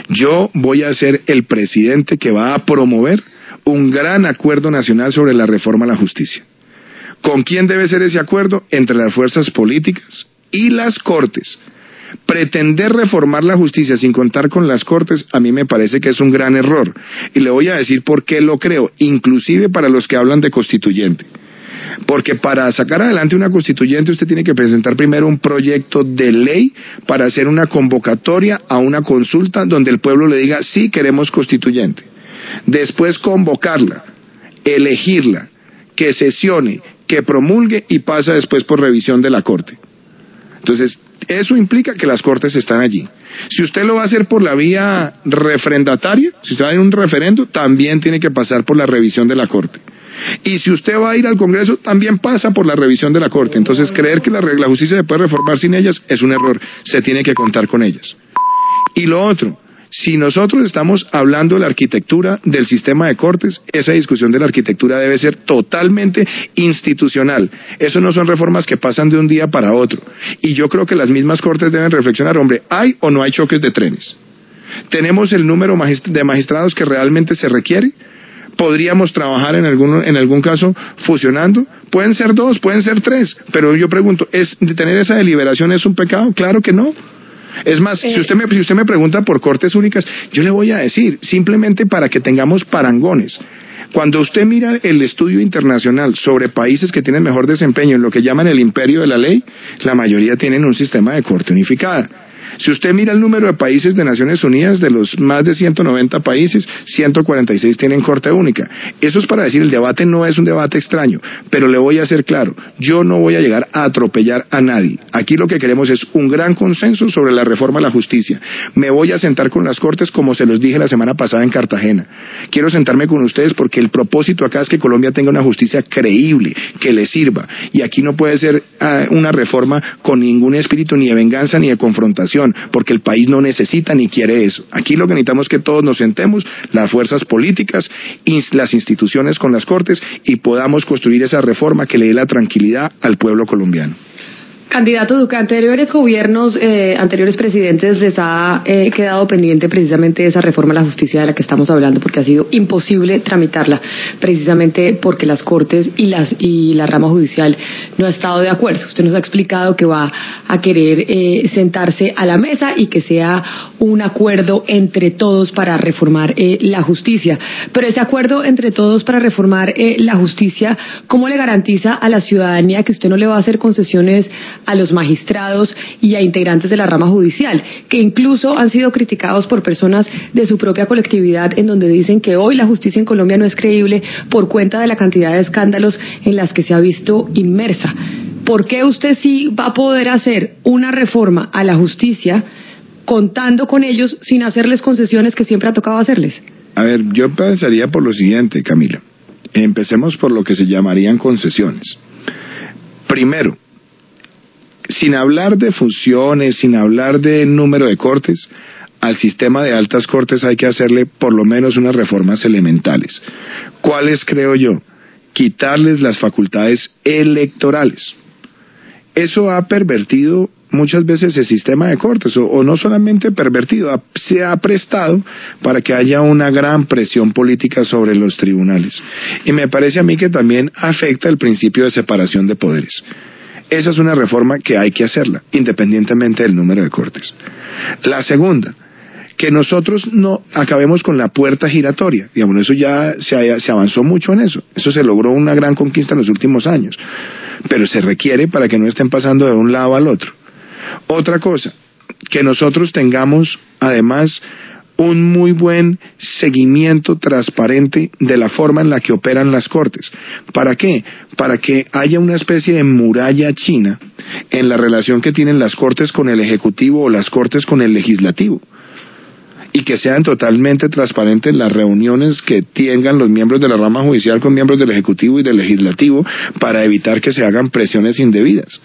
Yo voy a ser el presidente que va a promover un gran acuerdo nacional sobre la reforma a la justicia. ¿Con quién debe ser ese acuerdo? Entre las fuerzas políticas y las cortes. Pretender reformar la justicia sin contar con las cortes a mí me parece que es un gran error. Y le voy a decir por qué lo creo, inclusive para los que hablan de constituyente. Porque para sacar adelante una constituyente usted tiene que presentar primero un proyecto de ley para hacer una convocatoria a una consulta donde el pueblo le diga sí queremos constituyente. Después convocarla, elegirla, que sesione, que promulgue y pasa después por revisión de la Corte. Entonces, eso implica que las Cortes están allí. Si usted lo va a hacer por la vía refrendataria, si usted va en un referendo, también tiene que pasar por la revisión de la Corte. Y si usted va a ir al Congreso, también pasa por la revisión de la Corte. Entonces, creer que la, la justicia se puede reformar sin ellas es un error. Se tiene que contar con ellas. Y lo otro, si nosotros estamos hablando de la arquitectura del sistema de cortes, esa discusión de la arquitectura debe ser totalmente institucional. Eso no son reformas que pasan de un día para otro. Y yo creo que las mismas cortes deben reflexionar, hombre, ¿hay o no hay choques de trenes? ¿Tenemos el número de magistrados que realmente se requiere? Podríamos trabajar en algún, en algún caso fusionando. Pueden ser dos, pueden ser tres, pero yo pregunto, ¿es, ¿tener esa deliberación es un pecado? Claro que no. Es más, si, eh. usted me, si usted me pregunta por cortes únicas, yo le voy a decir, simplemente para que tengamos parangones. Cuando usted mira el estudio internacional sobre países que tienen mejor desempeño en lo que llaman el imperio de la ley, la mayoría tienen un sistema de corte unificada. Si usted mira el número de países de Naciones Unidas, de los más de 190 países, 146 tienen corte única. Eso es para decir, el debate no es un debate extraño, pero le voy a hacer claro, yo no voy a llegar a atropellar a nadie. Aquí lo que queremos es un gran consenso sobre la reforma a la justicia. Me voy a sentar con las Cortes como se los dije la semana pasada en Cartagena. Quiero sentarme con ustedes porque el propósito acá es que Colombia tenga una justicia creíble, que le sirva. Y aquí no puede ser ah, una reforma con ningún espíritu ni de venganza ni de confrontación porque el país no necesita ni quiere eso. Aquí lo que necesitamos es que todos nos sentemos, las fuerzas políticas, las instituciones con las cortes, y podamos construir esa reforma que le dé la tranquilidad al pueblo colombiano. Candidato Duque, anteriores gobiernos, eh, anteriores presidentes les ha eh, quedado pendiente precisamente esa reforma a la justicia de la que estamos hablando, porque ha sido imposible tramitarla, precisamente porque las Cortes y, las, y la rama judicial no ha estado de acuerdo. Usted nos ha explicado que va a querer eh, sentarse a la mesa y que sea un acuerdo entre todos para reformar la justicia. Pero ese acuerdo entre todos para reformar la justicia, ¿cómo le garantiza a la ciudadanía que usted no le va a hacer concesiones a los magistrados y a integrantes de la rama judicial, que incluso han sido criticados por personas de su propia colectividad en donde dicen que hoy la justicia en Colombia no es creíble por cuenta de la cantidad de escándalos en las que se ha visto inmersa. ¿Por qué usted sí va a poder hacer una reforma a la justicia contando con ellos sin hacerles concesiones que siempre ha tocado hacerles? A ver, yo pensaría por lo siguiente, Camila. Empecemos por lo que se llamarían concesiones. Primero, sin hablar de funciones, sin hablar de número de cortes, al sistema de altas cortes hay que hacerle por lo menos unas reformas elementales. ¿Cuáles creo yo? Quitarles las facultades electorales. Eso ha pervertido muchas veces el sistema de cortes, o, no solamente pervertido, se ha prestado para que haya una gran presión política sobre los tribunales. Y me parece a mí que también afecta el principio de separación de poderes. Esa es una reforma que hay que hacerla, independientemente del número de cortes. La segunda, que nosotros no acabemos con la puerta giratoria. Digamos, eso ya se, se, avanzó mucho en eso. Eso se logró una gran conquista en los últimos años. Pero se requiere para que no estén pasando de un lado al otro. Otra cosa, que nosotros tengamos además un muy buen seguimiento transparente de la forma en la que operan las cortes. ¿Para qué? Para que haya una especie de muralla china en la relación que tienen las cortes con el Ejecutivo o las cortes con el Legislativo y que sean totalmente transparentes las reuniones que tengan los miembros de la rama judicial con miembros del Ejecutivo y del Legislativo para evitar que se hagan presiones indebidas.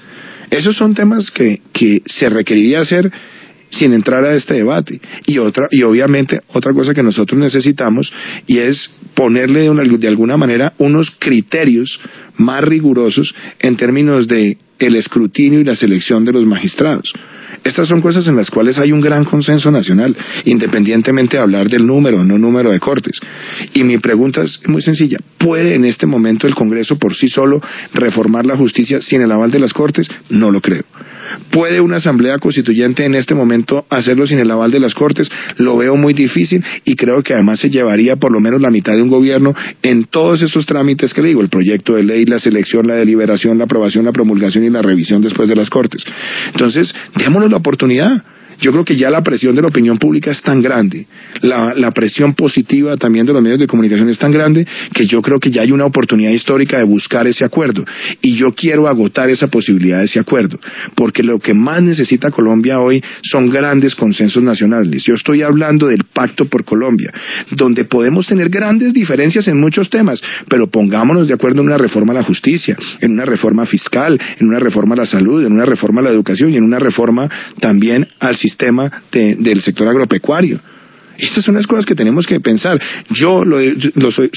Esos son temas que, que se requeriría hacer sin entrar a este debate. Y otra, y obviamente otra cosa que nosotros necesitamos y es ponerle de, alguna manera unos criterios más rigurosos en términos de el escrutinio y la selección de los magistrados. Estas son cosas en las cuales hay un gran consenso nacional, independientemente de hablar del número o no número de cortes. Y mi pregunta es muy sencilla. ¿Puede en este momento el Congreso por sí solo reformar la justicia sin el aval de las Cortes? No lo creo. ¿Puede una asamblea constituyente en este momento hacerlo sin el aval de las Cortes? Lo veo muy difícil y creo que además se llevaría por lo menos la mitad de un gobierno en todos estos trámites que le digo, el proyecto de ley, la selección, la deliberación, la aprobación, la promulgación y la revisión después de las Cortes. Entonces, démonos la oportunidad. Yo creo que ya la presión de la opinión pública es tan grande, la, presión positiva también de los medios de comunicación es tan grande, que yo creo que ya hay una oportunidad histórica de buscar ese acuerdo. Y yo quiero agotar esa posibilidad de ese acuerdo, porque lo que más necesita Colombia hoy son grandes consensos nacionales. Yo estoy hablando del Pacto por Colombia, donde podemos tener grandes diferencias en muchos temas, pero pongámonos de acuerdo en una reforma a la justicia, en una reforma fiscal, en una reforma a la salud, en una reforma a la educación y en una reforma también al sistema sistema del sector agropecuario. Estas son las cosas que tenemos que pensar. Yo lo, soy,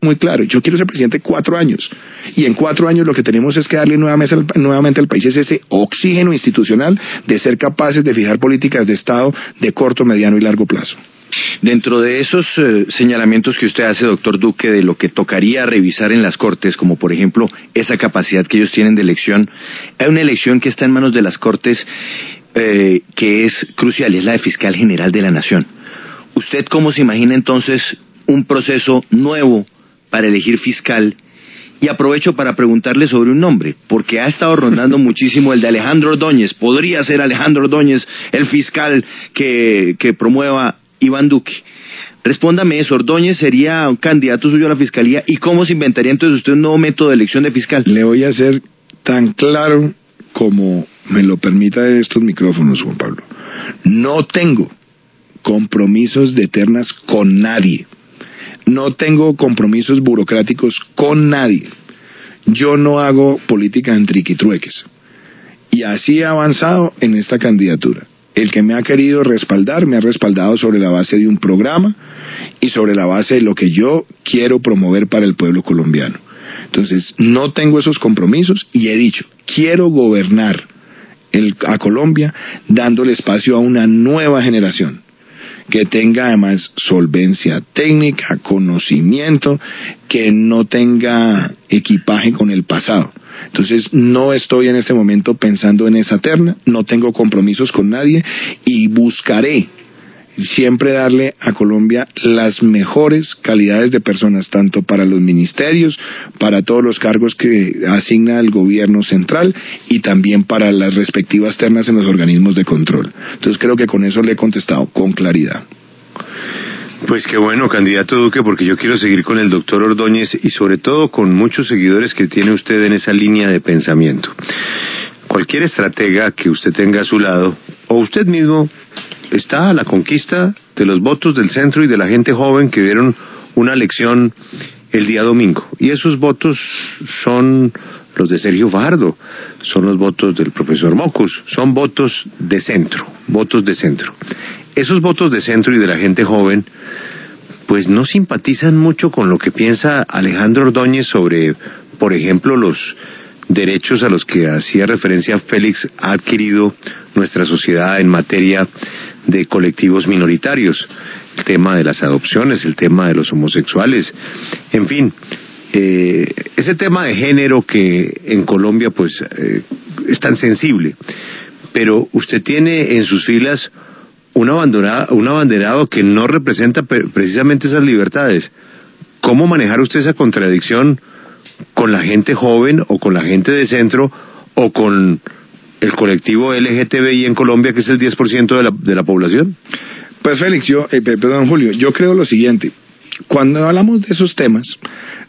muy claro. Yo quiero ser presidente cuatro años. Y en cuatro años lo que tenemos es que darle nuevamente, nuevamente al país es ese oxígeno institucional de ser capaces de fijar políticas de Estado de corto, mediano y largo plazo. Dentro de esos eh, señalamientos que usted hace, doctor Duque, de lo que tocaría revisar en las Cortes, como por ejemplo esa capacidad que ellos tienen de elección, hay una elección que está en manos de las Cortes eh, que es crucial, es la de fiscal general de la Nación. ¿Usted cómo se imagina entonces un proceso nuevo para elegir fiscal? Y aprovecho para preguntarle sobre un nombre, porque ha estado rondando muchísimo el de Alejandro Ordóñez. ¿Podría ser Alejandro Ordóñez el fiscal que, que promueva Iván Duque? Respóndame eso, Ordóñez sería un candidato suyo a la fiscalía y cómo se inventaría entonces usted un nuevo método de elección de fiscal. Le voy a hacer tan claro como me lo permita estos micrófonos, Juan Pablo. No tengo compromisos de ternas con nadie. No tengo compromisos burocráticos con nadie. Yo no hago política en triquitrueques. Y así he avanzado en esta candidatura. El que me ha querido respaldar me ha respaldado sobre la base de un programa y sobre la base de lo que yo quiero promover para el pueblo colombiano. Entonces, no tengo esos compromisos y he dicho, quiero gobernar a Colombia dándole espacio a una nueva generación que tenga además solvencia técnica, conocimiento, que no tenga equipaje con el pasado. Entonces no estoy en este momento pensando en esa terna, no tengo compromisos con nadie y buscaré siempre darle a Colombia las mejores calidades de personas, tanto para los ministerios, para todos los cargos que asigna el gobierno central y también para las respectivas ternas en los organismos de control. Entonces creo que con eso le he contestado con claridad. Pues qué bueno, candidato Duque, porque yo quiero seguir con el doctor Ordóñez y sobre todo con muchos seguidores que tiene usted en esa línea de pensamiento. Cualquier estratega que usted tenga a su lado, o usted mismo está la conquista de los votos del centro y de la gente joven que dieron una lección el día domingo. Y esos votos son los de Sergio Fajardo, son los votos del profesor Mocus, son votos de centro, votos de centro. Esos votos de centro y de la gente joven, pues no simpatizan mucho con lo que piensa Alejandro Ordóñez sobre, por ejemplo, los derechos a los que hacía referencia Félix ha adquirido nuestra sociedad en materia de colectivos minoritarios, el tema de las adopciones, el tema de los homosexuales, en fin, eh, ese tema de género que en Colombia pues eh, es tan sensible, pero usted tiene en sus filas un abanderado, un abanderado que no representa precisamente esas libertades. ¿Cómo manejar usted esa contradicción con la gente joven o con la gente de centro o con el colectivo LGTBI en Colombia, que es el 10% de la, de la población? Pues Félix, yo, eh, perdón Julio, yo creo lo siguiente. Cuando hablamos de esos temas,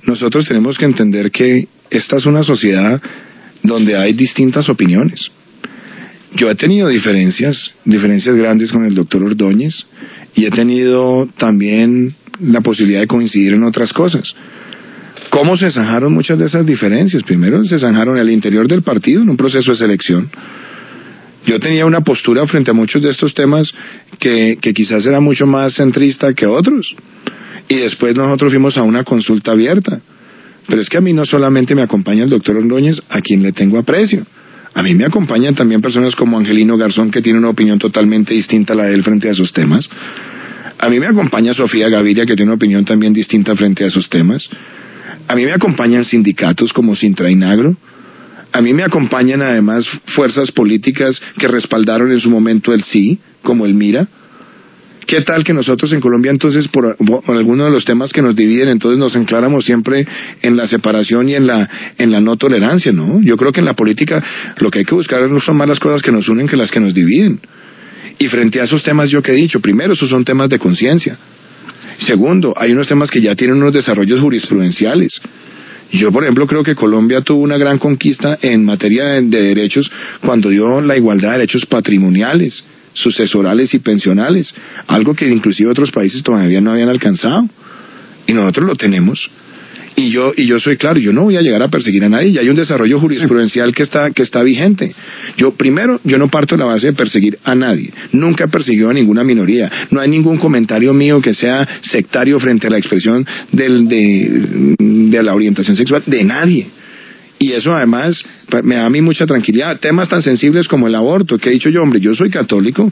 nosotros tenemos que entender que esta es una sociedad donde hay distintas opiniones. Yo he tenido diferencias, diferencias grandes con el doctor Ordóñez y he tenido también la posibilidad de coincidir en otras cosas. ¿Cómo se zanjaron muchas de esas diferencias? Primero se zanjaron al interior del partido en un proceso de selección. Yo tenía una postura frente a muchos de estos temas que, que quizás era mucho más centrista que otros. Y después nosotros fuimos a una consulta abierta. Pero es que a mí no solamente me acompaña el doctor Ordóñez, a quien le tengo aprecio, A mí me acompañan también personas como Angelino Garzón, que tiene una opinión totalmente distinta a la de él frente a esos temas. A mí me acompaña Sofía Gaviria, que tiene una opinión también distinta frente a esos temas. A mí me acompañan sindicatos como Sintra y Nagro. A mí me acompañan además fuerzas políticas que respaldaron en su momento el sí, como el Mira. ¿Qué tal que nosotros en Colombia entonces por, por algunos de los temas que nos dividen entonces nos enclaramos siempre en la separación y en la en la no tolerancia, ¿no? Yo creo que en la política lo que hay que buscar no son más las cosas que nos unen que las que nos dividen. Y frente a esos temas yo que he dicho, primero esos son temas de conciencia. Segundo, hay unos temas que ya tienen unos desarrollos jurisprudenciales. Yo, por ejemplo, creo que Colombia tuvo una gran conquista en materia de, de derechos cuando dio la igualdad de derechos patrimoniales sucesorales y pensionales, algo que inclusive otros países todavía no habían alcanzado. Y nosotros lo tenemos. Y yo, y yo soy claro, yo no voy a llegar a perseguir a nadie, y hay un desarrollo jurisprudencial que está, que está vigente. Yo, primero, yo no parto de la base de perseguir a nadie. Nunca he perseguido a ninguna minoría. No hay ningún comentario mío que sea sectario frente a la expresión del, de, la orientación sexual de nadie. Y eso además me da a mí mucha tranquilidad. Temas tan sensibles como el aborto, que he dicho yo, hombre, yo soy católico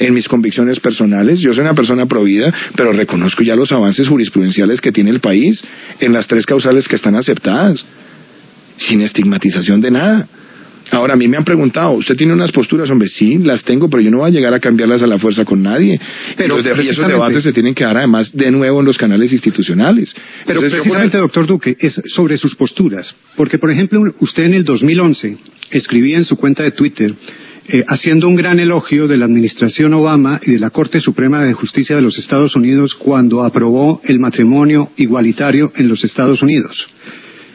en mis convicciones personales, yo soy una persona provida, pero reconozco ya los avances jurisprudenciales que tiene el país en las tres causales que están aceptadas, sin estigmatización de nada. Ahora, a mí me han preguntado, ¿usted tiene unas posturas? Hombre, sí, las tengo, pero yo no voy a llegar a cambiarlas a la fuerza con nadie. Pero y, esos debates se tienen que dar además de nuevo en los canales institucionales. Pero Entonces, precisamente, doctor Duque, es sobre sus posturas. Porque, por ejemplo, usted en el 2011 escribía en su cuenta de Twitter, eh, haciendo un gran elogio de la administración Obama y de la Corte Suprema de Justicia de los Estados Unidos cuando aprobó el matrimonio igualitario en los Estados Unidos.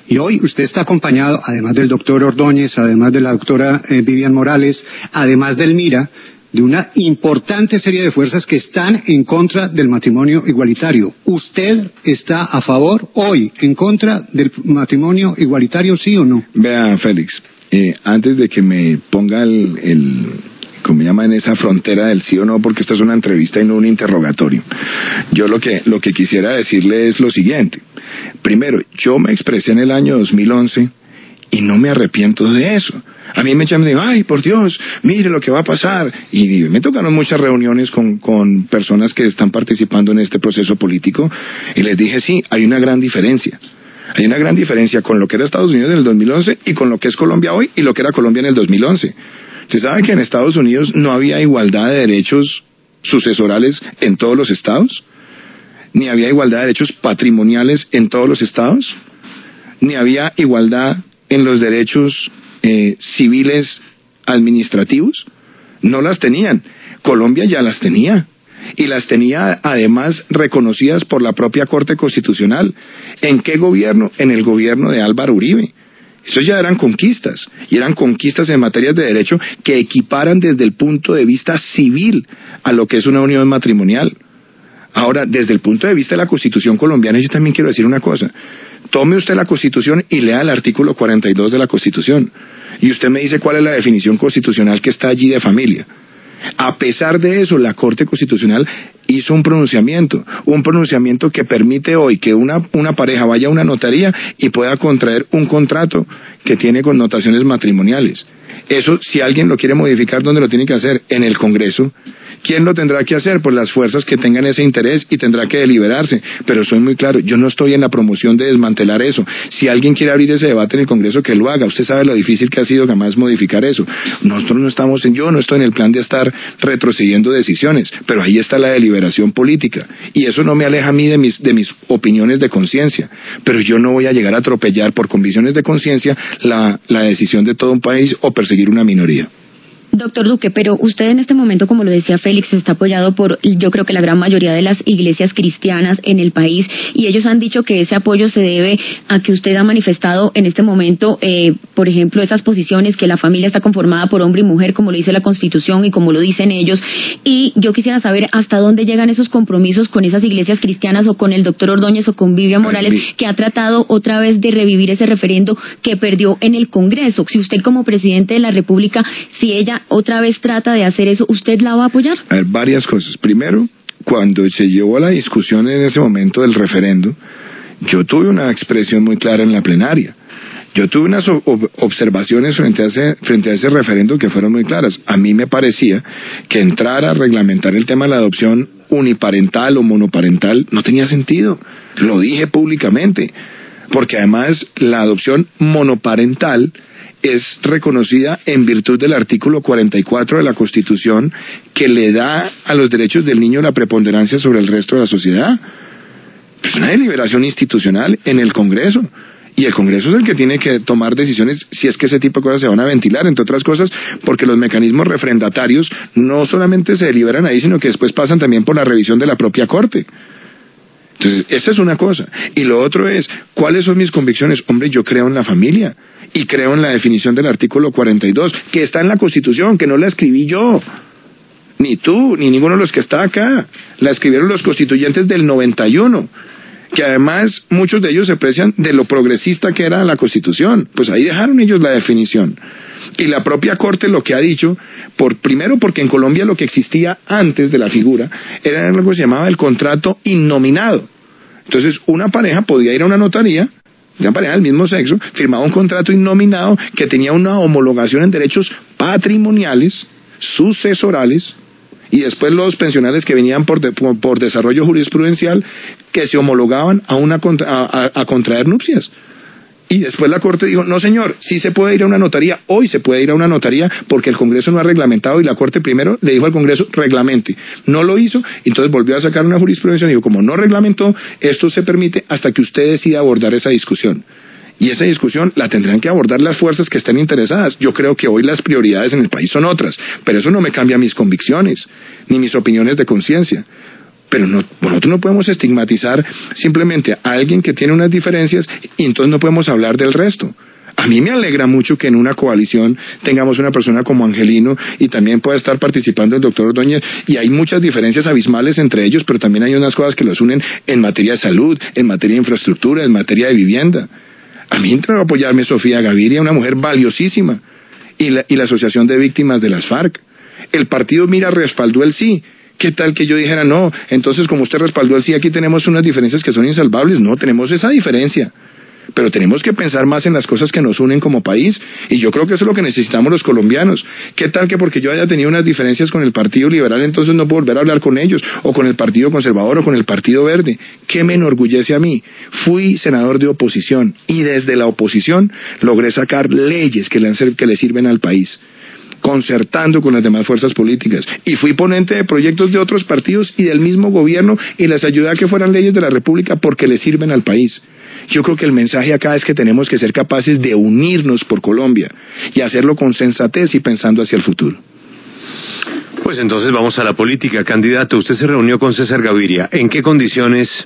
Y hoy usted está acompañado, además del doctor Ordóñez, además de la doctora eh, Vivian Morales, además del MIRA, de una importante serie de fuerzas que están en contra del matrimonio igualitario. ¿Usted está a favor hoy en contra del matrimonio igualitario, sí o no? Vea, Félix, eh, antes de que me ponga el, el como llaman esa frontera del sí o no, porque esta es una entrevista y no un interrogatorio. Yo lo que, lo que quisiera decirle es lo siguiente. Primero, yo me expresé en el año 2011 y no me arrepiento de eso. A mí me echan digo, ay, por Dios, mire lo que va a pasar. Y me tocaron muchas reuniones con, con personas que están participando en este proceso político y les dije, sí, hay una gran diferencia. Hay una gran diferencia con lo que era Estados Unidos en el 2011 y con lo que es Colombia hoy y lo que era Colombia en el 2011. Usted sabe que en Estados Unidos no había igualdad de derechos sucesorales en todos los estados, ni había igualdad de derechos patrimoniales en todos los estados, ni había igualdad en los derechos eh, civiles administrativos. No las tenían. Colombia ya las tenía. Y las tenía además reconocidas por la propia Corte Constitucional. ¿En qué gobierno? En el gobierno de Álvaro Uribe. Eso ya eran conquistas, y eran conquistas en materias de derecho que equiparan desde el punto de vista civil a lo que es una unión matrimonial. Ahora, desde el punto de vista de la Constitución colombiana, yo también quiero decir una cosa. Tome usted la Constitución y lea el artículo 42 de la Constitución. Y usted me dice cuál es la definición constitucional que está allí de familia. A pesar de eso, la Corte Constitucional hizo un pronunciamiento, un pronunciamiento que permite hoy que una, una pareja vaya a una notaría y pueda contraer un contrato que tiene connotaciones matrimoniales. Eso, si alguien lo quiere modificar, ¿dónde lo tiene que hacer? En el Congreso. ¿Quién lo tendrá que hacer? Pues las fuerzas que tengan ese interés y tendrá que deliberarse. Pero soy muy claro, yo no estoy en la promoción de desmantelar eso. Si alguien quiere abrir ese debate en el Congreso, que lo haga. Usted sabe lo difícil que ha sido jamás modificar eso. Nosotros no estamos en, yo no estoy en el plan de estar retrocediendo decisiones, pero ahí está la deliberación política. Y eso no me aleja a mí de mis, de mis opiniones de conciencia. Pero yo no voy a llegar a atropellar por convicciones de conciencia la, la decisión de todo un país o perseguir una minoría. Doctor Duque, pero usted en este momento, como lo decía Félix, está apoyado por yo creo que la gran mayoría de las iglesias cristianas en el país y ellos han dicho que ese apoyo se debe a que usted ha manifestado en este momento, eh, por ejemplo, esas posiciones que la familia está conformada por hombre y mujer, como lo dice la Constitución y como lo dicen ellos. Y yo quisiera saber hasta dónde llegan esos compromisos con esas iglesias cristianas o con el doctor Ordóñez o con Vivian Morales, que ha tratado otra vez de revivir ese referendo que perdió en el Congreso. Si usted como presidente de la República, si ella otra vez trata de hacer eso, ¿usted la va a apoyar? A ver, varias cosas. Primero, cuando se llevó la discusión en ese momento del referendo, yo tuve una expresión muy clara en la plenaria. Yo tuve unas observaciones frente a, ese, frente a ese referendo que fueron muy claras. A mí me parecía que entrar a reglamentar el tema de la adopción uniparental o monoparental no tenía sentido. Lo dije públicamente. Porque además la adopción monoparental es reconocida en virtud del artículo 44 de la Constitución que le da a los derechos del niño la preponderancia sobre el resto de la sociedad. Es una deliberación institucional en el Congreso. Y el Congreso es el que tiene que tomar decisiones si es que ese tipo de cosas se van a ventilar, entre otras cosas, porque los mecanismos refrendatarios no solamente se deliberan ahí, sino que después pasan también por la revisión de la propia Corte. Entonces, esa es una cosa. Y lo otro es, ¿cuáles son mis convicciones? Hombre, yo creo en la familia y creo en la definición del artículo 42, que está en la Constitución, que no la escribí yo. Ni tú, ni ninguno de los que está acá. La escribieron los constituyentes del 91 que además muchos de ellos se aprecian de lo progresista que era la Constitución. Pues ahí dejaron ellos la definición. Y la propia Corte lo que ha dicho, por, primero porque en Colombia lo que existía antes de la figura era algo que se llamaba el contrato innominado. Entonces una pareja podía ir a una notaría una pareja del mismo sexo, firmaba un contrato innominado que tenía una homologación en derechos patrimoniales, sucesorales, y después los pensionales que venían por, por, desarrollo jurisprudencial que se homologaban a, una, a, contraer nupcias. Y después la Corte dijo, no señor, sí se puede ir a una notaría, hoy se puede ir a una notaría porque el Congreso no ha reglamentado y la Corte primero le dijo al Congreso, reglamente. No lo hizo, entonces volvió a sacar una jurisprudencia y dijo, como no reglamentó, esto se permite hasta que usted decida abordar esa discusión. Y esa discusión la tendrán que abordar las fuerzas que estén interesadas. Yo creo que hoy las prioridades en el país son otras, pero eso no me cambia mis convicciones, ni mis opiniones de conciencia. Pero no, nosotros no podemos estigmatizar simplemente a alguien que tiene unas diferencias y entonces no podemos hablar del resto. A mí me alegra mucho que en una coalición tengamos una persona como Angelino y también pueda estar participando el doctor Ordóñez. Y hay muchas diferencias abismales entre ellos, pero también hay unas cosas que los unen en materia de salud, en materia de infraestructura, en materia de vivienda. A mí entró a apoyarme Sofía Gaviria, una mujer valiosísima, y la, y la Asociación de Víctimas de las FARC. El partido Mira respaldó el sí. ¿Qué tal que yo dijera no? Entonces, como usted respaldó el sí, aquí tenemos unas diferencias que son insalvables. No, tenemos esa diferencia pero tenemos que pensar más en las cosas que nos unen como país y yo creo que eso es lo que necesitamos los colombianos. ¿Qué tal que porque yo haya tenido unas diferencias con el Partido Liberal entonces no puedo volver a hablar con ellos o con el Partido Conservador o con el Partido Verde? ¿Qué me enorgullece a mí? Fui senador de oposición y desde la oposición logré sacar leyes que le, que le sirven al país concertando con las demás fuerzas políticas. Y fui ponente de proyectos de otros partidos y del mismo gobierno y les ayudé a que fueran leyes de la República porque le sirven al país. Yo creo que el mensaje acá es que tenemos que ser capaces de unirnos por Colombia y hacerlo con sensatez y pensando hacia el futuro. Pues entonces vamos a la política. Candidato, usted se reunió con César Gaviria. ¿En qué condiciones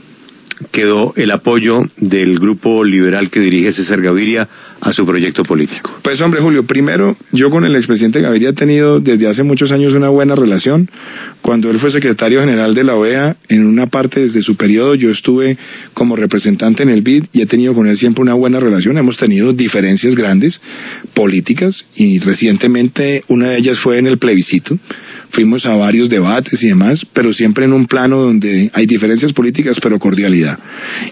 quedó el apoyo del grupo liberal que dirige César Gaviria a su proyecto político? Pues hombre, Julio, primero, yo con el expresidente Gaviria he tenido desde hace muchos años una buena relación. Cuando él fue secretario general de la OEA, en una parte desde su periodo, yo estuve como representante en el BID y he tenido con él siempre una buena relación. Hemos tenido diferencias grandes políticas y recientemente una de ellas fue en el plebiscito fuimos a varios debates y demás, pero siempre en un plano donde hay diferencias políticas, pero cordialidad.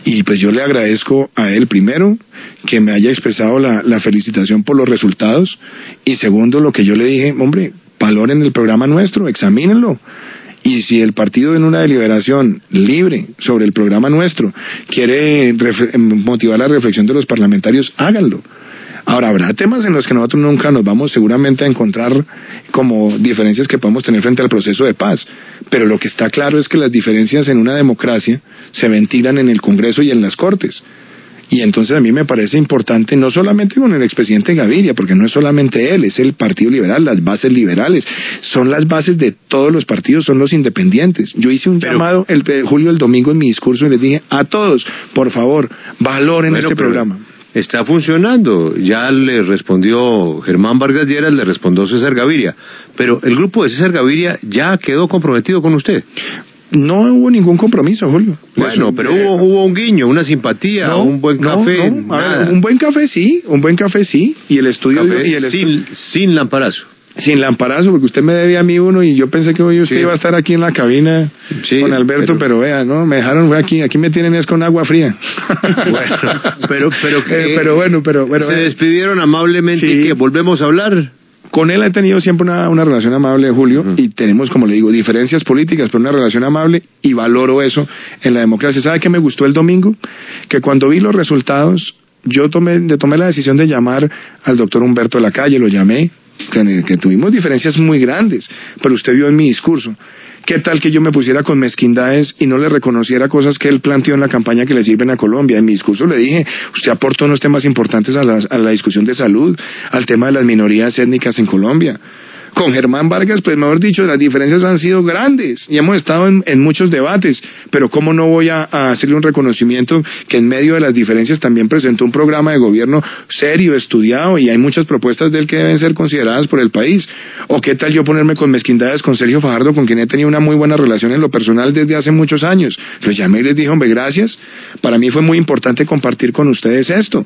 Y pues yo le agradezco a él primero que me haya expresado la, felicitación por los resultados y segundo lo que yo le dije, hombre, valoren el programa nuestro, examínenlo. Y si el partido en una deliberación libre sobre el programa nuestro quiere motivar la reflexión de los parlamentarios, háganlo. Ahora, habrá temas en los que nosotros nunca nos vamos seguramente a encontrar como diferencias que podemos tener frente al proceso de paz, pero lo que está claro es que las diferencias en una democracia se ventilan en el Congreso y en las Cortes. Y entonces a mí me parece importante, no solamente con el expresidente Gaviria, porque no es solamente él, es el Partido Liberal, las bases liberales, son las bases de todos los partidos, son los independientes. Yo hice un llamado el de julio el domingo en mi discurso y les dije a todos, por favor, valoren este programa está funcionando. Ya le respondió Germán Vargas Lleras, le respondió César Gaviria. Pero el grupo de César Gaviria ya quedó comprometido con usted. No hubo ningún compromiso, Julio. Bueno, pero hubo, hubo, un guiño, una simpatía, un buen café. un buen café sí, un buen café sí. Y el estudio. y el sin, sin lamparazo. Sin lamparazo, porque usted me debía a mí uno y yo pensé que hoy usted iba a estar aquí en la cabina con Alberto, pero... vea, no, me dejaron aquí, aquí me tienen es con agua fría. Bueno, pero, pero, eh, pero bueno, pero, se despidieron amablemente y que volvemos a hablar. Con él he tenido siempre una, una relación amable, Julio, y tenemos, como le digo, diferencias políticas, pero una relación amable y valoro eso en la democracia. ¿Sabe qué me gustó el domingo? Que cuando vi los resultados, yo tomé, tomé la decisión de llamar al doctor Humberto de la Calle, lo llamé, que tuvimos diferencias muy grandes, pero usted vio en mi discurso. ¿Qué tal que yo me pusiera con mezquindades y no le reconociera cosas que él planteó en la campaña que le sirven a Colombia? En mi discurso le dije, usted aportó unos temas importantes a la, a la discusión de salud, al tema de las minorías étnicas en Colombia con Germán Vargas, pues mejor dicho, las diferencias han sido grandes y hemos estado en, muchos debates, pero ¿cómo no voy a, hacerle un reconocimiento que en medio de las diferencias también presentó un programa de gobierno serio, estudiado y hay muchas propuestas de él que deben ser consideradas por el país? ¿O qué tal yo ponerme con mezquindades con Sergio Fajardo, con quien he tenido una muy buena relación en lo personal desde hace muchos años? Lo llamé y les dije, hombre, gracias. Para mí fue muy importante compartir con ustedes esto.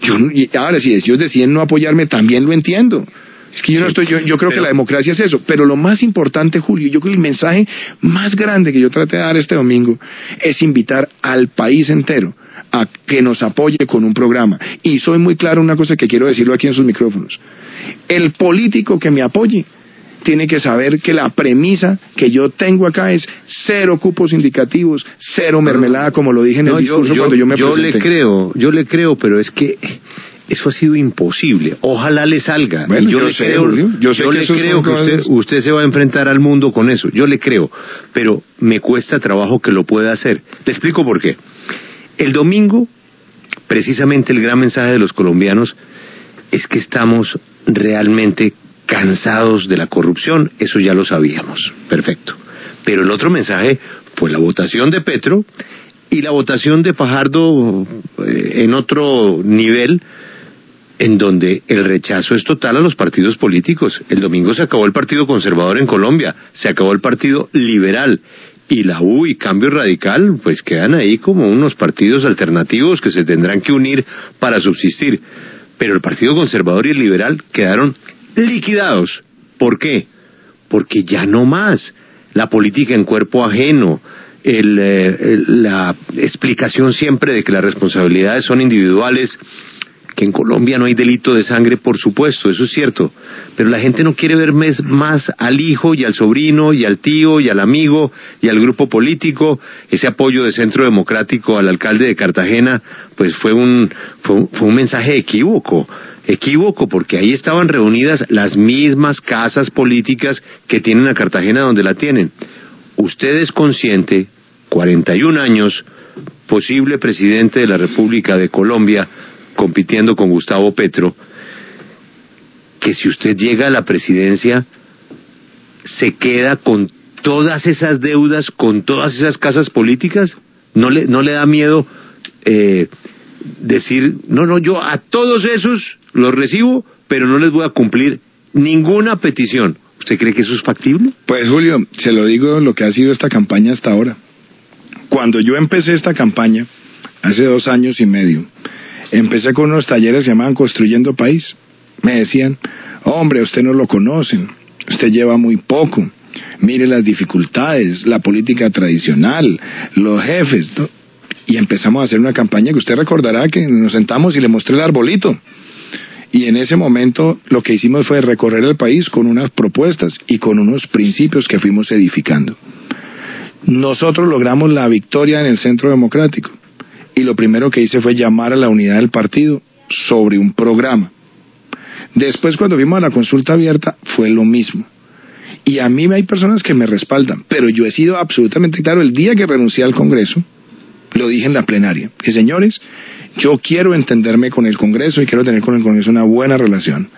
Yo, ahora, si ellos deciden no apoyarme, también lo entiendo. Es que yo no estoy, yo, creo que la democracia es eso. Pero lo más importante, Julio, yo creo que el mensaje más grande que yo traté de dar este domingo es invitar al país entero a que nos apoye con un programa. Y soy muy claro una cosa que quiero decirlo aquí en sus micrófonos. El político que me apoye tiene que saber que la premisa que yo tengo acá es cero cupos indicativos, cero mermelada, como lo dije en el discurso cuando yo me Yo le creo, yo le creo, pero es que eso ha sido imposible. Ojalá le salga. yo, le creo, yo, le creo que usted, usted se va a enfrentar al mundo con eso. Yo le creo. Pero me cuesta trabajo que lo pueda hacer. Le explico por qué. El domingo, precisamente el gran mensaje de los colombianos es que estamos realmente cansados de la corrupción. Eso ya lo sabíamos. Perfecto. Pero el otro mensaje fue la votación de Petro y la votación de Fajardo eh, en otro nivel en donde el rechazo es total a los partidos políticos. El domingo se acabó el Partido Conservador en Colombia, se acabó el Partido Liberal y la U y Cambio Radical pues quedan ahí como unos partidos alternativos que se tendrán que unir para subsistir. Pero el Partido Conservador y el Liberal quedaron liquidados. ¿Por qué? Porque ya no más. La política en cuerpo ajeno, eh, la explicación siempre de que las responsabilidades son individuales que en Colombia no hay delito de sangre, por supuesto, eso es cierto, pero la gente no quiere ver más al hijo y al sobrino y al tío y al amigo y al grupo político. Ese apoyo de Centro Democrático al alcalde de Cartagena, pues fue un, fue, fue un mensaje equívoco equívoco, porque ahí estaban reunidas las mismas casas políticas que tienen a Cartagena donde la tienen. Usted es consciente, 41 años, posible presidente de la República de Colombia, compitiendo con Gustavo Petro, que si usted llega a la presidencia, se queda con todas esas deudas, con todas esas casas políticas? ¿No le, no le da miedo eh, decir, no, no, yo a todos esos los recibo, pero no les voy a cumplir ninguna petición? ¿Usted cree que eso es factible? Pues Julio, se lo digo lo que ha sido esta campaña hasta ahora. Cuando yo empecé esta campaña, hace dos años y medio, Empecé con unos talleres que se llamaban Construyendo País. Me decían, hombre, usted no lo conocen, usted lleva muy poco, mire las dificultades, la política tradicional, los jefes. Y empezamos a hacer una campaña que usted recordará que nos sentamos y le mostré el arbolito. Y en ese momento lo que hicimos fue recorrer el país con unas propuestas y con unos principios que fuimos edificando. Nosotros logramos la victoria en el Centro Democrático y lo primero que hice fue llamar a la unidad del partido sobre un programa. Después cuando vimos a la consulta abierta fue lo mismo. Y a mí hay personas que me respaldan, pero yo he sido absolutamente claro el día que renuncié al Congreso, lo dije en la plenaria, que señores, yo quiero entenderme con el Congreso y quiero tener con el Congreso una buena relación.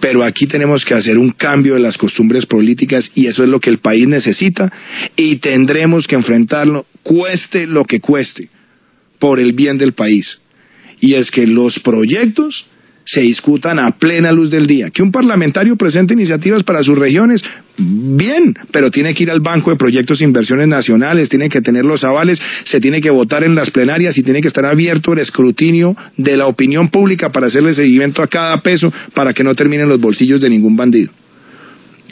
Pero aquí tenemos que hacer un cambio de las costumbres políticas y eso es lo que el país necesita y tendremos que enfrentarlo, cueste lo que cueste por el bien del país. Y es que los proyectos se discutan a plena luz del día. Que un parlamentario presente iniciativas para sus regiones, bien, pero tiene que ir al Banco de Proyectos e Inversiones Nacionales, tiene que tener los avales, se tiene que votar en las plenarias y tiene que estar abierto el escrutinio de la opinión pública para hacerle seguimiento a cada peso para que no termine en los bolsillos de ningún bandido.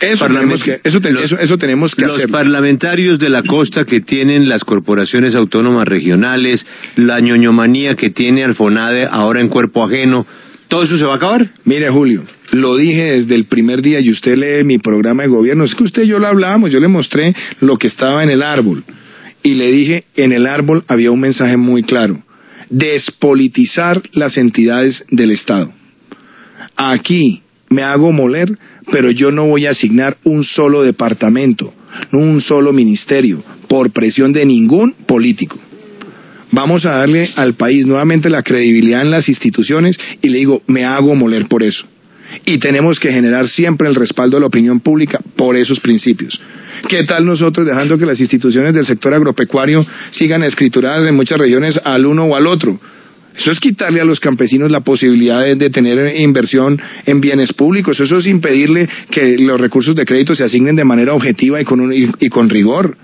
Eso tenemos que, eso, eso, tenemos que Los parlamentarios de la costa que tienen las corporaciones autónomas regionales, la ñoñomanía que tiene Alfonade ahora en cuerpo ajeno, ¿todo eso se va a acabar? Mire, Julio, lo dije desde el primer día y usted lee mi programa de gobierno. Es que usted y yo lo hablábamos, yo le mostré lo que estaba en el árbol. Y le dije, en el árbol había un mensaje muy claro. Despolitizar las entidades del Estado. Aquí me hago moler pero yo no voy a asignar un solo departamento, un solo ministerio, por presión de ningún político. Vamos a darle al país nuevamente la credibilidad en las instituciones y le digo, me hago moler por eso. Y tenemos que generar siempre el respaldo de la opinión pública por esos principios. ¿Qué tal nosotros dejando que las instituciones del sector agropecuario sigan escrituradas en muchas regiones al uno o al otro? Eso es quitarle a los campesinos la posibilidad de, tener inversión en bienes públicos. Eso es impedirle que los recursos de crédito se asignen de manera objetiva y con, y, con rigor.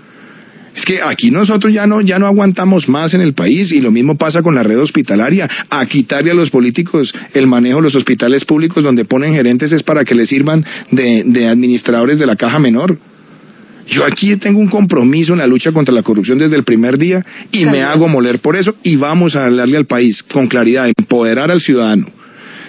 Es que aquí nosotros ya no, ya no aguantamos más en el país y lo mismo pasa con la red hospitalaria. A quitarle a los políticos el manejo de los hospitales públicos donde ponen gerentes es para que les sirvan de, de administradores de la caja menor. Yo aquí tengo un compromiso en la lucha contra la corrupción desde el primer día y me hago moler por eso y vamos a hablarle al país con claridad, empoderar al ciudadano.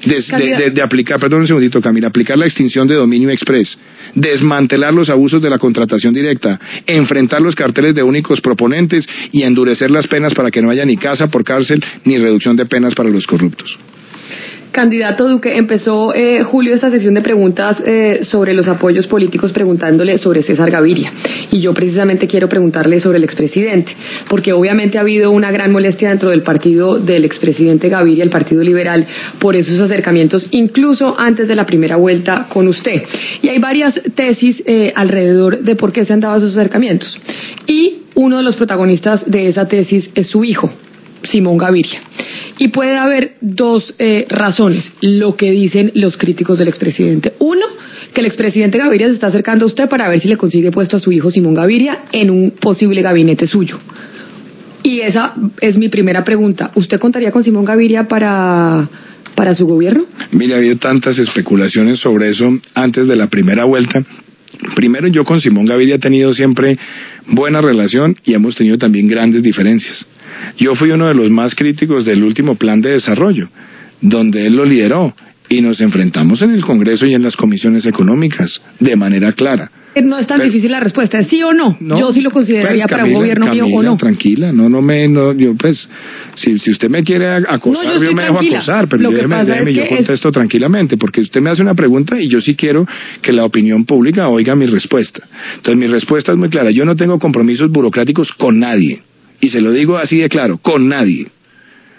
De, aplicar, perdón un segundito Camila, aplicar la extinción de dominio express, desmantelar los abusos de la contratación directa, enfrentar los carteles de únicos proponentes y endurecer las penas para que no haya ni casa por cárcel ni reducción de penas para los corruptos. Candidato Duque, empezó eh, Julio esta sesión de preguntas eh, sobre los apoyos políticos preguntándole sobre César Gaviria. Y yo precisamente quiero preguntarle sobre el expresidente, porque obviamente ha habido una gran molestia dentro del partido del expresidente Gaviria, el Partido Liberal, por esos acercamientos, incluso antes de la primera vuelta con usted. Y hay varias tesis eh, alrededor de por qué se han dado esos acercamientos. Y uno de los protagonistas de esa tesis es su hijo, Simón Gaviria. Y puede haber dos eh, razones, lo que dicen los críticos del expresidente. Uno, que el expresidente Gaviria se está acercando a usted para ver si le consigue puesto a su hijo Simón Gaviria en un posible gabinete suyo. Y esa es mi primera pregunta. ¿Usted contaría con Simón Gaviria para, para su gobierno? Mira, ha habido tantas especulaciones sobre eso antes de la primera vuelta. Primero, yo con Simón Gaviria he tenido siempre buena relación y hemos tenido también grandes diferencias. Yo fui uno de los más críticos del último plan de desarrollo, donde él lo lideró y nos enfrentamos en el Congreso y en las comisiones económicas de manera clara. Eh, no es tan difícil la respuesta, ¿es sí o no? yo sí lo consideraría pues, para un gobierno mío o no. Tranquila, no, no me, no, yo pues, si, si usted me quiere acosar, yo, me dejo acosar, pero déjeme, déjeme yo contesto tranquilamente, porque usted me hace una pregunta y yo sí quiero que la opinión pública oiga mi respuesta. Entonces mi respuesta es muy clara, yo no tengo compromisos burocráticos con nadie. Y se lo digo así de claro, con nadie.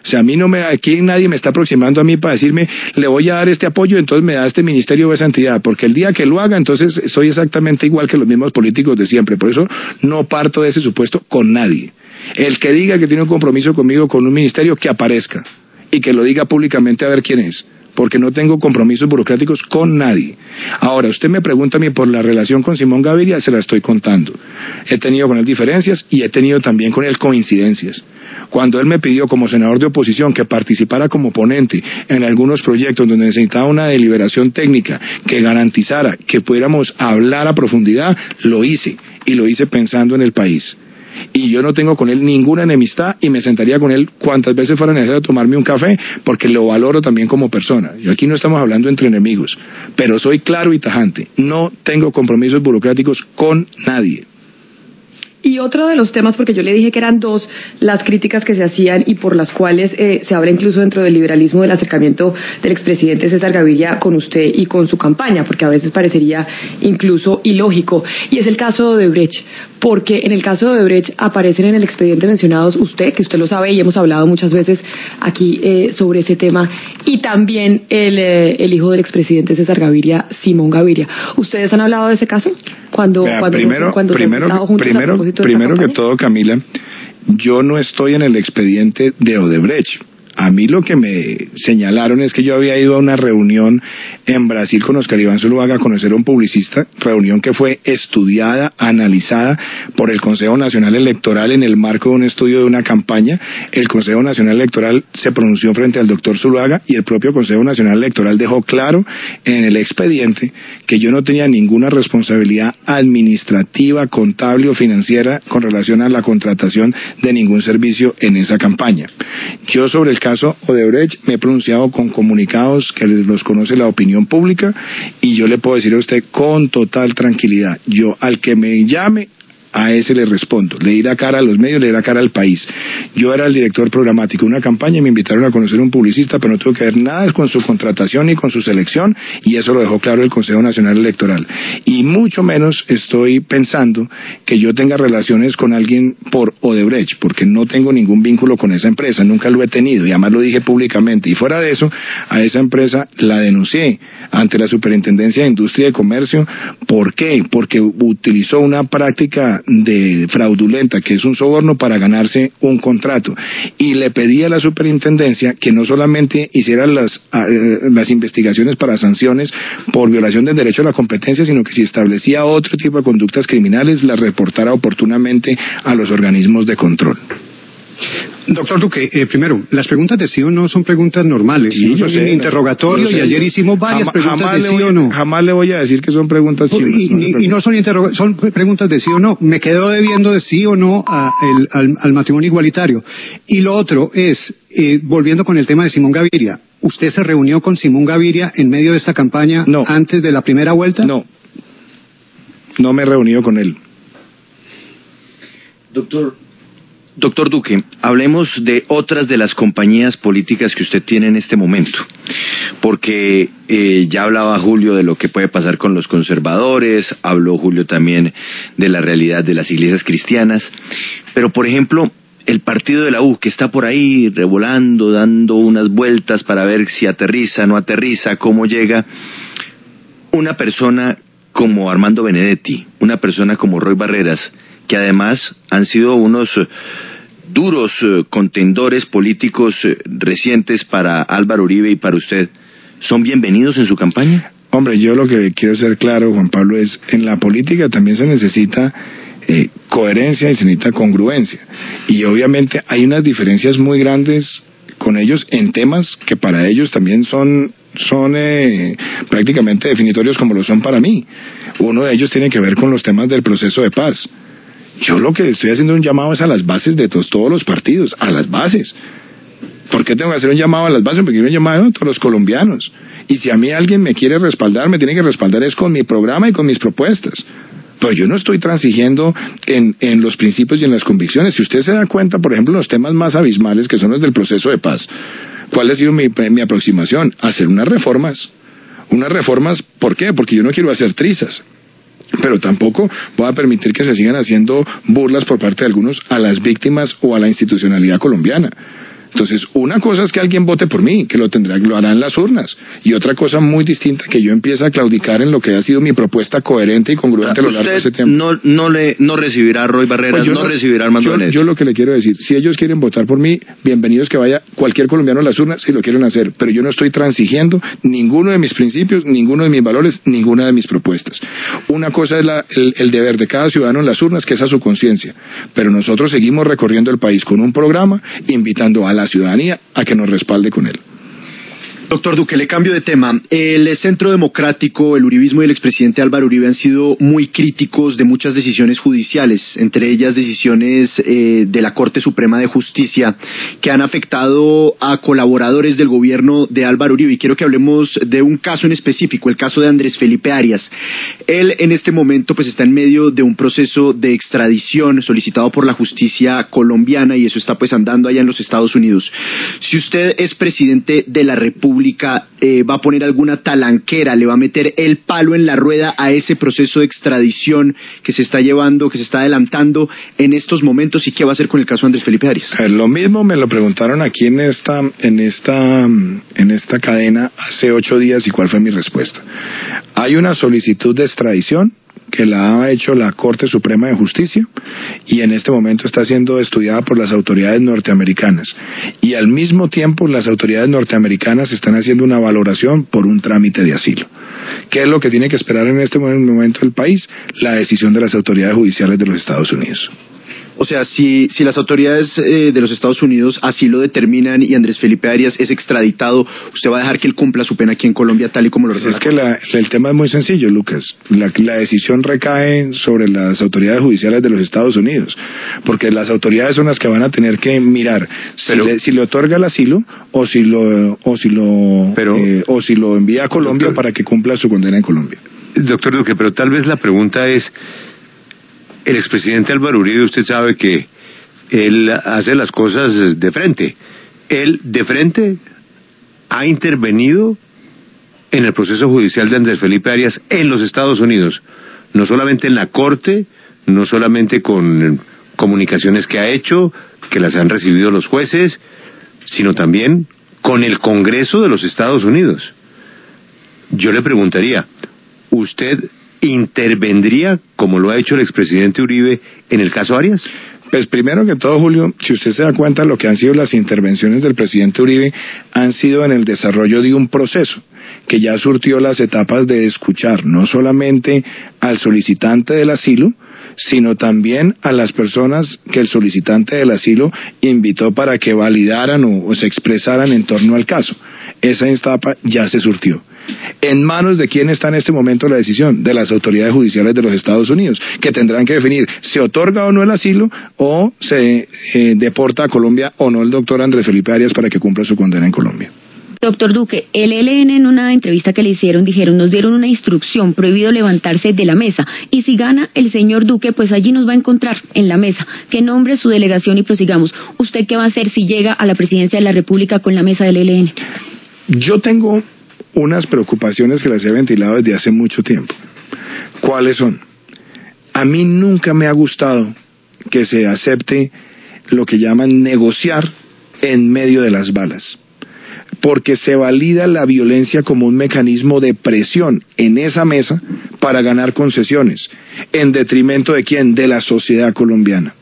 O sea, a mí no me, aquí nadie me está aproximando a mí para decirme, le voy a dar este apoyo, entonces me da este ministerio esa entidad, porque el día que lo haga, entonces soy exactamente igual que los mismos políticos de siempre. Por eso no parto de ese supuesto con nadie. El que diga que tiene un compromiso conmigo con un ministerio, que aparezca y que lo diga públicamente a ver quién es porque no tengo compromisos burocráticos con nadie. Ahora, usted me pregunta a mí por la relación con Simón Gaviria, se la estoy contando. He tenido con él diferencias y he tenido también con él coincidencias. Cuando él me pidió como senador de oposición que participara como ponente en algunos proyectos donde necesitaba una deliberación técnica que garantizara que pudiéramos hablar a profundidad, lo hice y lo hice pensando en el país y yo no tengo con él ninguna enemistad y me sentaría con él cuantas veces fuera necesario tomarme un café porque lo valoro también como persona. Yo aquí no estamos hablando entre enemigos, pero soy claro y tajante. No tengo compromisos burocráticos con nadie. Y otro de los temas, porque yo le dije que eran dos las críticas que se hacían y por las cuales eh, se habla incluso dentro del liberalismo del acercamiento del expresidente César Gaviria con usted y con su campaña, porque a veces parecería incluso ilógico. Y es el caso de Brecht, porque en el caso de Brecht aparecen en el expediente mencionados usted, que usted lo sabe y hemos hablado muchas veces aquí eh, sobre ese tema, y también el, eh, el hijo del expresidente César Gaviria, Simón Gaviria. ¿Ustedes han hablado de ese caso? Cuando, cuando, primero, cuando primero, primero, primero que todo, Camila, yo no estoy en el expediente de Odebrecht. A mí lo que me señalaron es que yo había ido a una reunión en Brasil con Oscar Iván Zuluaga a conocer a un publicista, reunión que fue estudiada, analizada por el Consejo Nacional Electoral en el marco de un estudio de una campaña. El Consejo Nacional Electoral se pronunció frente al doctor Zuluaga y el propio Consejo Nacional Electoral dejó claro en el expediente que yo no tenía ninguna responsabilidad administrativa, contable o financiera con relación a la contratación de ningún servicio en esa campaña. Yo sobre el caso Odebrecht me he pronunciado con comunicados que los conoce la opinión pública y yo le puedo decir a usted con total tranquilidad, yo al que me llame a ese le respondo. Le di la cara a los medios, le di la cara al país. Yo era el director programático de una campaña y me invitaron a conocer a un publicista, pero no tuve que ver nada con su contratación ni con su selección y eso lo dejó claro el Consejo Nacional Electoral. Y mucho menos estoy pensando que yo tenga relaciones con alguien por Odebrecht, porque no tengo ningún vínculo con esa empresa, nunca lo he tenido y además lo dije públicamente. Y fuera de eso, a esa empresa la denuncié ante la Superintendencia de Industria y Comercio. ¿Por qué? Porque utilizó una práctica de fraudulenta, que es un soborno para ganarse un contrato. Y le pedí a la superintendencia que no solamente hiciera las, eh, las investigaciones para sanciones por violación del derecho a la competencia, sino que si establecía otro tipo de conductas criminales, las reportara oportunamente a los organismos de control. Doctor Duque, eh, primero, las preguntas de sí o no son preguntas normales. Sí, yo sé, interrogatorio y ayer hicimos varias preguntas de sí o no. Jamás le voy a decir que son preguntas sí y, y, no son, son preguntas de sí o no. Me quedo debiendo de sí o no al, matrimonio igualitario. Y lo otro es, eh, volviendo con el tema de Simón Gaviria, ¿usted se reunió con Simón Gaviria en medio de esta campaña antes de la primera vuelta? No. No me he reunido con él. Doctor, Doctor Duque, hablemos de otras de las compañías políticas que usted tiene en este momento, porque eh, ya hablaba Julio de lo que puede pasar con los conservadores, habló Julio también de la realidad de las iglesias cristianas, pero por ejemplo, el partido de la U que está por ahí revolando, dando unas vueltas para ver si aterriza, no aterriza, cómo llega, una persona como Armando Benedetti, una persona como Roy Barreras, que además han sido unos eh, duros eh, contendores políticos eh, recientes para Álvaro Uribe y para usted, ¿son bienvenidos en su campaña? Hombre, yo lo que quiero ser claro, Juan Pablo, es en la política también se necesita coherencia y se necesita congruencia. Y obviamente hay unas diferencias muy grandes con ellos en temas que para ellos también son son prácticamente definitorios como lo son para mí. Uno de ellos tiene que ver con los temas del proceso de paz. Yo lo que estoy haciendo un llamado es a las bases de todos, los partidos, a las bases. ¿Por qué tengo que hacer un llamado a las bases? Porque quiero un llamado a todos los colombianos. Y si a mí alguien me quiere respaldar, me tiene que respaldar es con mi programa y con mis propuestas. Pero yo no estoy transigiendo en, en los principios y en las convicciones. Si usted se da cuenta, por ejemplo, los temas más abismales que son los del proceso de paz, ¿cuál ha sido mi, mi aproximación? Hacer unas reformas. Unas reformas, ¿por qué? Porque yo no quiero hacer trizas pero tampoco voy a permitir que se sigan haciendo burlas por parte de algunos a las víctimas o a la institucionalidad colombiana. Entonces, una cosa es que alguien vote por mí, que lo tendrá, lo hará en las urnas, y otra cosa muy distinta que yo empiece a claudicar en lo que ha sido mi propuesta coherente y congruente a lo largo de ese tiempo. No, no le, no recibirá Roy Barreras, pues no, recibirá Armando yo, yo, lo que le quiero decir, si ellos quieren votar por mí, bienvenidos que vaya cualquier colombiano a las urnas si lo quieren hacer, pero yo no estoy transigiendo ninguno de mis principios, ninguno de mis valores, ninguna de mis propuestas. Una cosa es la, el, el deber de cada ciudadano en las urnas, que es a su conciencia, pero nosotros seguimos recorriendo el país con un programa invitando a la la ciudadanía a que nos respalde con él. Doctor Duque, le cambio de tema. El Centro Democrático, el Uribismo y el expresidente Álvaro Uribe han sido muy críticos de muchas decisiones judiciales, entre ellas decisiones eh, de la Corte Suprema de Justicia que han afectado a colaboradores del gobierno de Álvaro Uribe. Y quiero que hablemos de un caso en específico, el caso de Andrés Felipe Arias. Él en este momento pues está en medio de un proceso de extradición solicitado por la justicia colombiana y eso está pues andando allá en los Estados Unidos. Si usted es presidente de la República, eh, va a poner alguna talanquera, le va a meter el palo en la rueda a ese proceso de extradición que se está llevando, que se está adelantando en estos momentos y qué va a hacer con el caso Andrés Felipe Arias. lo mismo me lo preguntaron aquí en esta, en esta, en esta cadena hace ocho días y cuál fue mi respuesta. Hay una solicitud de extradición que la ha hecho la Corte Suprema de Justicia y en este momento está siendo estudiada por las autoridades norteamericanas. Y al mismo tiempo las autoridades norteamericanas están haciendo una valoración por un trámite de asilo. ¿Qué es lo que tiene que esperar en este momento el país? La decisión de las autoridades judiciales de los Estados Unidos. O sea, si, si las autoridades eh, de los Estados Unidos así lo determinan y Andrés Felipe Arias es extraditado, ¿usted va a dejar que él cumpla su pena aquí en Colombia tal y como lo pues Es que el tema es muy sencillo, Lucas. La, la decisión recae sobre las autoridades judiciales de los Estados Unidos, porque las autoridades son las que van a tener que mirar si, le, si le otorga el asilo o si lo o si lo eh, o si lo envía a Colombia para que cumpla su condena en Colombia. Doctor Duque, pero tal vez la pregunta es el expresidente Álvaro Uribe, usted sabe que él hace las cosas de frente. Él de frente ha intervenido en el proceso judicial de Andrés Felipe Arias en los Estados Unidos, no solamente en la Corte, no solamente con comunicaciones que ha hecho, que las han recibido los jueces, sino también con el Congreso de los Estados Unidos. Yo le preguntaría, ¿usted intervendría, como lo ha hecho el expresidente Uribe, en el caso Arias? Pues primero que todo, Julio, si usted se da cuenta, lo que han sido las intervenciones del presidente Uribe han sido en el desarrollo de un proceso que ya surtió las etapas de escuchar no solamente al solicitante del asilo, sino también a las personas que el solicitante del asilo invitó para que validaran o, o se expresaran en torno al caso. Esa etapa ya se surtió. ¿En manos de quién está en este momento la decisión? De las autoridades judiciales de los Estados Unidos, que tendrán que definir si otorga o no el asilo o se eh, deporta a Colombia o no el doctor Andrés Felipe Arias para que cumpla su condena en Colombia. Doctor Duque, el ELN en una entrevista que le hicieron dijeron, nos dieron una instrucción, prohibido levantarse de la mesa. Y si gana el señor Duque, pues allí nos va a encontrar en la mesa. Que nombre su delegación y prosigamos. ¿Usted qué va a hacer si llega a la presidencia de la República con la mesa del ELN? Yo tengo unas preocupaciones que las he ventilado desde hace mucho tiempo. ¿Cuáles son? A mí nunca me ha gustado que se acepte lo que llaman negociar en medio de las balas, porque se valida la violencia como un mecanismo de presión en esa mesa para ganar concesiones, en detrimento de quién? De la sociedad colombiana.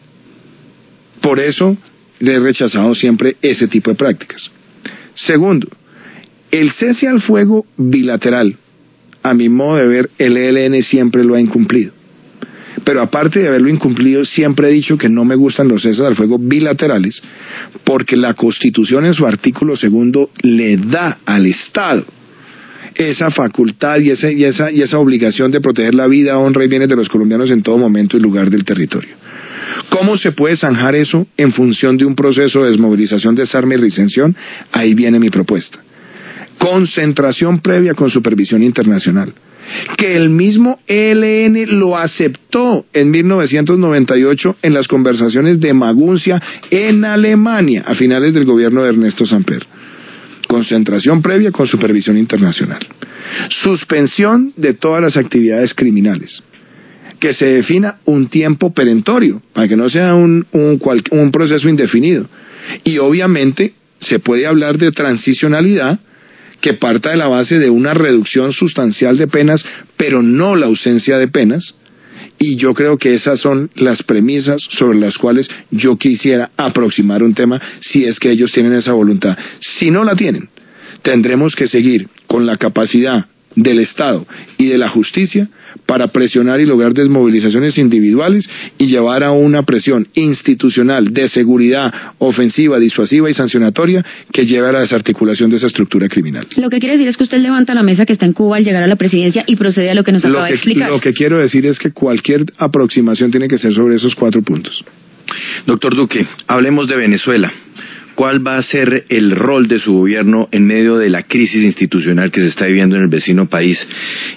Por eso he rechazado siempre ese tipo de prácticas. Segundo, el cese al fuego bilateral, a mi modo de ver, el ELN siempre lo ha incumplido. Pero aparte de haberlo incumplido, siempre he dicho que no me gustan los ceses al fuego bilaterales, porque la Constitución en su artículo segundo le da al Estado esa facultad y esa, y esa, y esa obligación de proteger la vida, honra y bienes de los colombianos en todo momento y lugar del territorio. ¿Cómo se puede zanjar eso en función de un proceso de desmovilización, desarme y recensión? Ahí viene mi propuesta concentración previa con supervisión internacional. Que el mismo ELN lo aceptó en 1998 en las conversaciones de Maguncia en Alemania a finales del gobierno de Ernesto Samper. Concentración previa con supervisión internacional. Suspensión de todas las actividades criminales que se defina un tiempo perentorio, para que no sea un, un, un, proceso indefinido. Y obviamente se puede hablar de transicionalidad que parta de la base de una reducción sustancial de penas, pero no la ausencia de penas. Y yo creo que esas son las premisas sobre las cuales yo quisiera aproximar un tema si es que ellos tienen esa voluntad. Si no la tienen, tendremos que seguir con la capacidad del Estado y de la justicia para presionar y lograr desmovilizaciones individuales y llevar a una presión institucional de seguridad ofensiva, disuasiva y sancionatoria que lleve a la desarticulación de esa estructura criminal. Lo que quiere decir es que usted levanta la mesa que está en Cuba al llegar a la presidencia y procede a lo que nos acaba de explicar. Lo que quiero decir es que cualquier aproximación tiene que ser sobre esos cuatro puntos. Doctor Duque, hablemos de Venezuela cuál va a ser el rol de su gobierno en medio de la crisis institucional que se está viviendo en el vecino país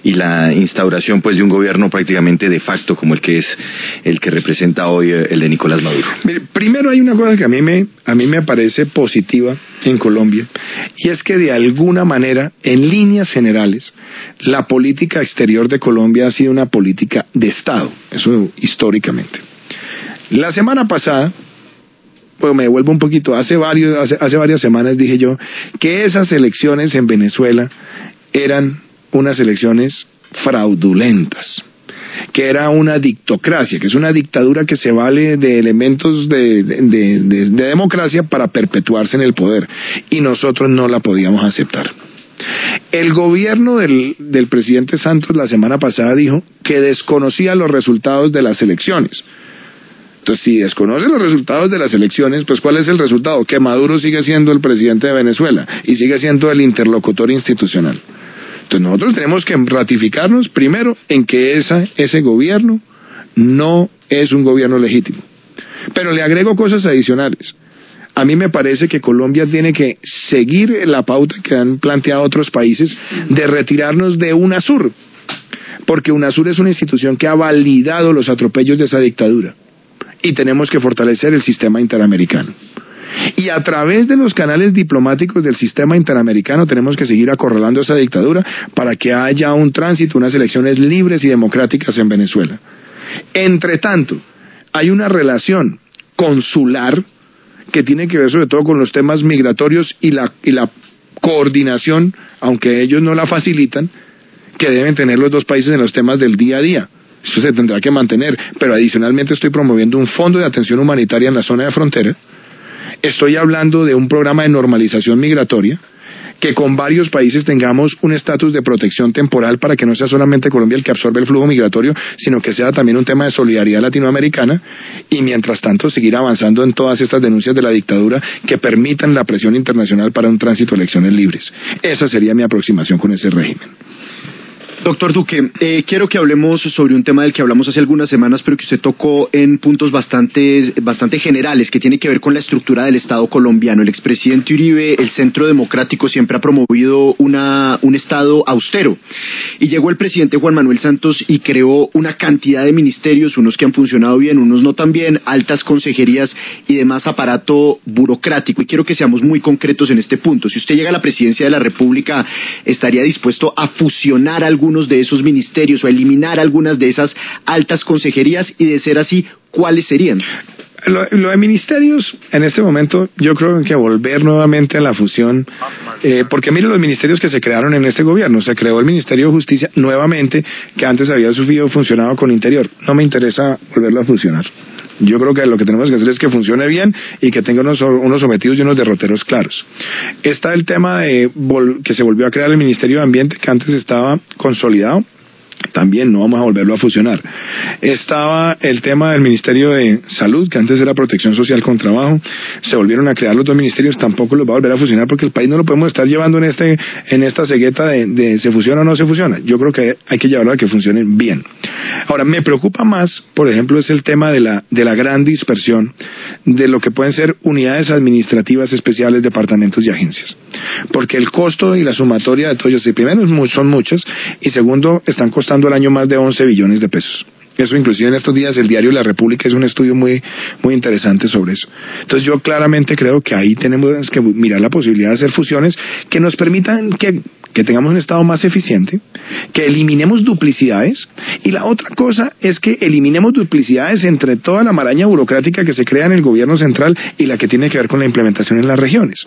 y la instauración pues de un gobierno prácticamente de facto como el que es el que representa hoy eh, el de Nicolás Maduro. primero hay una cosa que a mí me a mí me parece positiva en Colombia y es que de alguna manera en líneas generales la política exterior de Colombia ha sido una política de Estado, eso históricamente. La semana pasada pues me devuelvo un poquito, hace, varios, hace, varias semanas dije yo que esas elecciones en Venezuela eran unas elecciones fraudulentas. que era una dictocracia, que es una dictadura que se vale de elementos de, de democracia para perpetuarse en el poder. Y nosotros no la podíamos aceptar. El gobierno del, del, presidente Santos la semana pasada dijo que desconocía los resultados de las elecciones. Entonces, si desconoce los resultados de las elecciones, pues ¿cuál es el resultado? Que Maduro sigue siendo el presidente de Venezuela y sigue siendo el interlocutor institucional. Entonces nosotros tenemos que ratificarnos primero en que ese gobierno no es un gobierno legítimo. Pero le agrego cosas adicionales. A mí me parece que Colombia tiene que seguir la pauta que han planteado otros países de retirarnos de UNASUR, porque UNASUR es una institución que ha validado los atropellos de esa dictadura y tenemos que fortalecer el sistema interamericano. Y a través de los canales diplomáticos del sistema interamericano tenemos que seguir acorralando esa dictadura para que haya un tránsito, unas elecciones libres y democráticas en Venezuela. Entre tanto, hay una relación consular que tiene que ver sobre todo con los temas migratorios y la, y la coordinación, aunque ellos no la facilitan, que deben tener los dos países en los temas del día a día. Eso se tendrá que mantener, pero adicionalmente estoy promoviendo un fondo de atención humanitaria en la zona de frontera. Estoy hablando de un programa de normalización migratoria que con varios países tengamos un estatus de protección temporal para que no sea solamente Colombia el que absorbe el flujo migratorio, sino que sea también un tema de solidaridad latinoamericana y mientras tanto seguir avanzando en todas estas denuncias de la dictadura que permitan la presión internacional para un tránsito a elecciones libres. Esa sería mi aproximación con ese régimen. Doctor Duque, eh, quiero que hablemos sobre un tema del que hablamos hace algunas semanas, pero que usted tocó en puntos bastante, bastante generales, que tiene que ver con la estructura del Estado colombiano. El expresidente Uribe, el Centro Democrático, siempre ha promovido una, un Estado austero. Y llegó el presidente Juan Manuel Santos y creó una cantidad de ministerios, unos que han funcionado bien, unos no tan bien, altas consejerías y demás aparato burocrático. Y quiero que seamos muy concretos en este punto. Si usted llega a la presidencia de la República, ¿estaría dispuesto a fusionar algún de esos ministerios o eliminar algunas de esas altas consejerías y de ser así, ¿cuáles serían? Lo, de ministerios, en este momento, yo creo que volver nuevamente a la fusión, eh, porque mire los ministerios que se crearon en este gobierno. Se creó el Ministerio de Justicia nuevamente, que antes había funcionado con Interior. No me interesa volverlo a funcionar. Yo creo que lo que tenemos que hacer es que funcione bien y que tenga unos, unos sometidos y unos derroteros claros. Está el tema de que se volvió a crear el Ministerio de Ambiente, que antes estaba consolidado también no vamos a volverlo a fusionar. Estaba el tema del Ministerio de Salud, que antes era Protección Social con Trabajo, se volvieron a crear los dos ministerios, tampoco los va a volver a fusionar porque el país no lo podemos estar llevando en este en esta cegueta de, de se fusiona o no se fusiona. Yo creo que hay que llevarlo a que funcionen bien. Ahora, me preocupa más, por ejemplo, es el tema de la, de la gran dispersión de lo que pueden ser unidades administrativas especiales, departamentos y agencias. Porque el costo y la sumatoria de todo ellos, primero son muchos, y segundo, están costando al año más de 11 billones de pesos. Eso inclusive en estos días el diario La República es un estudio muy, muy interesante sobre eso. Entonces yo claramente creo que ahí tenemos que mirar la posibilidad de hacer fusiones que nos permitan que que tengamos un Estado más eficiente, que eliminemos duplicidades y la otra cosa es que eliminemos duplicidades entre toda la maraña burocrática que se crea en el gobierno central y la que tiene que ver con la implementación en las regiones.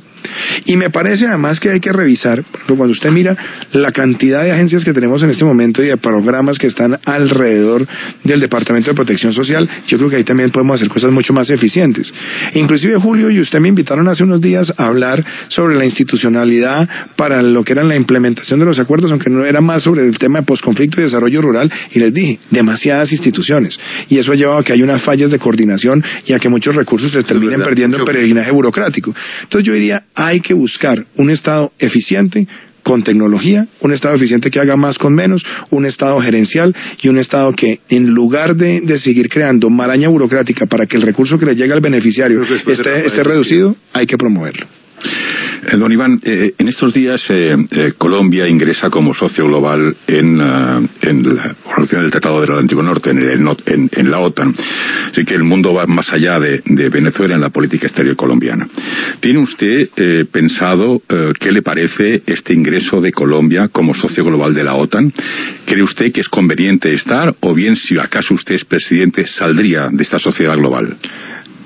Y me parece además que hay que revisar, cuando usted mira la cantidad de agencias que tenemos en este momento y de programas que están alrededor del Departamento de Protección Social, yo creo que ahí también podemos hacer cosas mucho más eficientes. Inclusive Julio y usted me invitaron hace unos días a hablar sobre la institucionalidad para lo que era la implementación implementación de los acuerdos, aunque no era más sobre el tema de posconflicto y desarrollo rural, y les dije, demasiadas instituciones. Y eso ha llevado a que hay unas fallas de coordinación y a que muchos recursos se terminen perdiendo en peregrinaje burocrático. Entonces yo diría, hay que buscar un Estado eficiente, con tecnología, un Estado eficiente que haga más con menos, un Estado gerencial y un Estado que en lugar de, de seguir creando maraña burocrática para que el recurso que le llegue al beneficiario esté, esté reducido, hay que promoverlo. Eh, don Iván, eh, en estos días eh, Colombia ingresa como socio global en, la organización del Tratado del Atlántico Norte, en, la OTAN. Así que el mundo va más allá de, Venezuela en la política exterior colombiana. ¿Tiene usted pensado qué le parece este ingreso de Colombia como socio global de la OTAN? ¿Cree usted que es conveniente estar o bien si acaso usted es presidente saldría de esta sociedad global?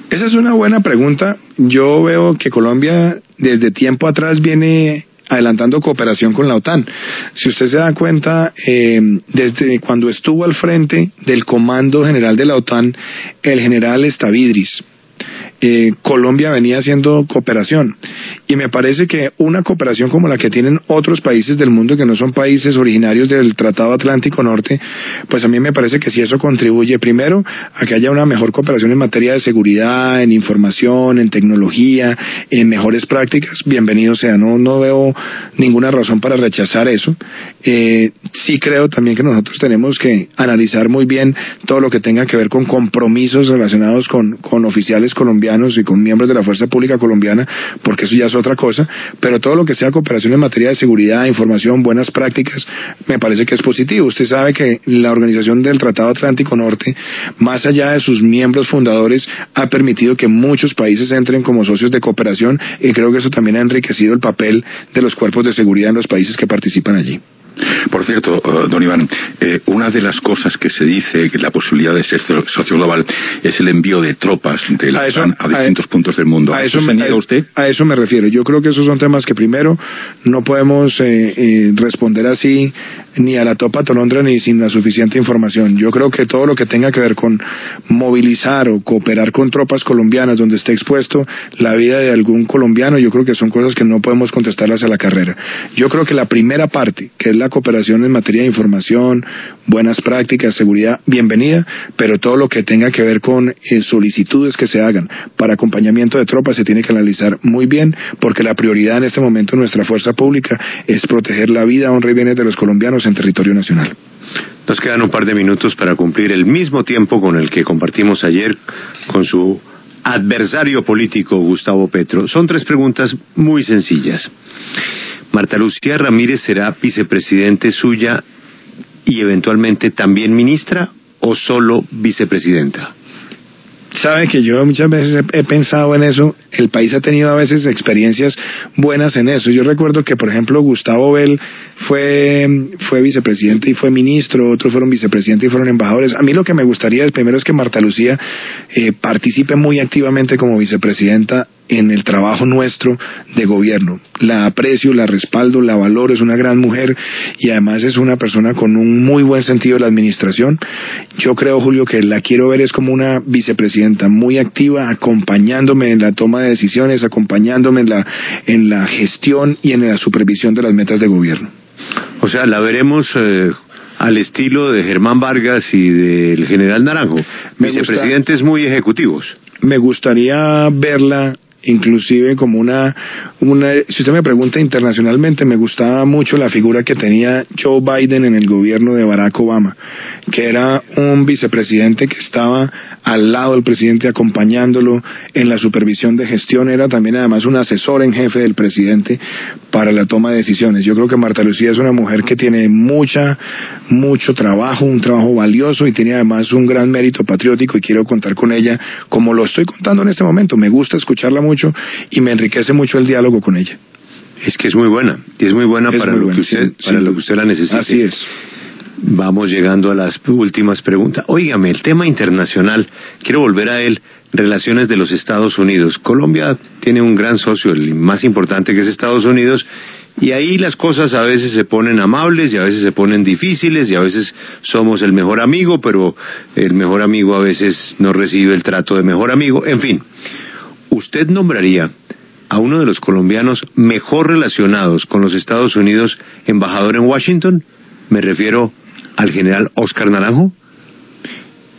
Esa es una buena pregunta. Yo veo que Colombia desde tiempo atrás viene adelantando cooperación con la OTAN. Si usted se da cuenta, eh, desde cuando estuvo al frente del Comando General de la OTAN, el general Estavidris, eh, Colombia venía haciendo cooperación. Y me parece que una cooperación como la que tienen otros países del mundo que no son países originarios del Tratado Atlántico Norte, pues a mí me parece que si eso contribuye primero a que haya una mejor cooperación en materia de seguridad, en información, en tecnología, en mejores prácticas, bienvenido sea. No, no veo ninguna razón para rechazar eso. Eh, sí creo también que nosotros tenemos que analizar muy bien todo lo que tenga que ver con compromisos relacionados con, con oficiales colombianos y con miembros de la Fuerza Pública Colombiana, porque eso ya es otra cosa, pero todo lo que sea cooperación en materia de seguridad, información, buenas prácticas, me parece que es positivo. Usted sabe que la organización del Tratado Atlántico Norte, más allá de sus miembros fundadores, ha permitido que muchos países entren como socios de cooperación y creo que eso también ha enriquecido el papel de los cuerpos de seguridad en los países que participan allí. Por cierto, eh, don Iván, eh, una de las cosas que se dice que la posibilidad de ser socio global es el envío de tropas de la a, a distintos puntos del mundo. ¿A eso, me, niega usted? A eso me refiero. Yo creo que esos son temas que primero no podemos eh, responder así ni a la topa tolondra ni sin la suficiente información. Yo creo que todo lo que tenga que ver con movilizar o cooperar con tropas colombianas donde esté expuesto la vida de algún colombiano, yo creo que son cosas que no podemos contestarlas a la carrera. Yo creo que la primera parte, que es la cooperación en materia de información, buenas prácticas, seguridad, bienvenida, pero todo lo que tenga que ver con eh, solicitudes que se hagan para acompañamiento de tropas se tiene que analizar muy bien, porque la prioridad en este momento en nuestra fuerza pública es proteger la vida, honra y bienes de los colombianos en territorio nacional. Nos quedan un par de minutos para cumplir el mismo tiempo con el que compartimos ayer con su adversario político Gustavo Petro. Son tres preguntas muy sencillas. Marta Lucía Ramírez será vicepresidente suya y eventualmente también ministra o solo vicepresidenta? Sabe que yo muchas veces he, pensado en eso. El país ha tenido a veces experiencias buenas en eso. Yo recuerdo que, por ejemplo, Gustavo Bell fue, fue vicepresidente y fue ministro, otros fueron vicepresidente y fueron embajadores. A mí lo que me gustaría es, primero, es que Marta Lucía eh, participe muy activamente como vicepresidenta en el trabajo nuestro de gobierno. La aprecio, la respaldo, la valoro, es una gran mujer y además es una persona con un muy buen sentido de la administración. Yo creo, Julio, que la quiero ver es como una vicepresidenta muy activa, acompañándome en la toma de decisiones, acompañándome en la, en la gestión y en la supervisión de las metas de gobierno. O sea, la veremos... Eh, al estilo de Germán Vargas y del general Naranjo, vicepresidentes muy ejecutivos. Me gustaría verla inclusive como una, una, si usted me pregunta internacionalmente, me gustaba mucho la figura que tenía Joe Biden en el gobierno de Barack Obama, que era un vicepresidente que estaba al lado del presidente acompañándolo en la supervisión de gestión, era también además un asesor en jefe del presidente para la toma de decisiones. Yo creo que Marta Lucía es una mujer que tiene mucha, mucho trabajo, un trabajo valioso y tiene además un gran mérito patriótico y quiero contar con ella como lo estoy contando en este momento. Me gusta escucharla mucho y me enriquece mucho el diálogo con ella. Es que es muy buena, y es muy buena para, lo, que usted, para lo que usted la necesita. Así es. Vamos llegando a las últimas preguntas. Óigame, el tema internacional, quiero volver a él, relaciones de los Estados Unidos. Colombia tiene un gran socio, el más importante que es Estados Unidos, y ahí las cosas a veces se ponen amables y a veces se ponen difíciles y a veces somos el mejor amigo, pero el mejor amigo a veces no recibe el trato de mejor amigo. En fin, ¿usted nombraría a uno de los colombianos mejor relacionados con los Estados Unidos embajador en Washington? Me refiero al general Oscar Naranjo.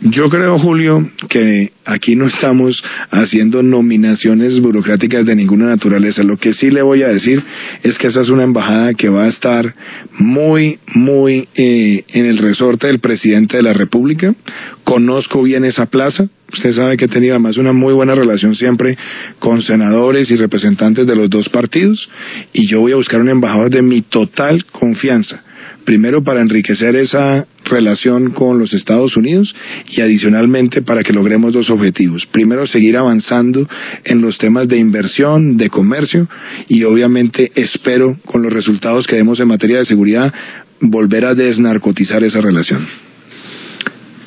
Yo creo, Julio, que aquí no estamos haciendo nominaciones burocráticas de ninguna naturaleza. Lo que sí le voy a decir es que esa es una embajada que va a estar muy, muy eh, en el resorte del presidente de la República. Conozco bien esa plaza. Usted sabe que he tenido además una muy buena relación siempre con senadores y representantes de los dos partidos y yo voy a buscar un embajador de mi total confianza primero para enriquecer esa relación con los Estados Unidos y adicionalmente para que logremos dos objetivos. Primero, seguir avanzando en los temas de inversión, de comercio y obviamente espero con los resultados que demos en materia de seguridad volver a desnarcotizar esa relación.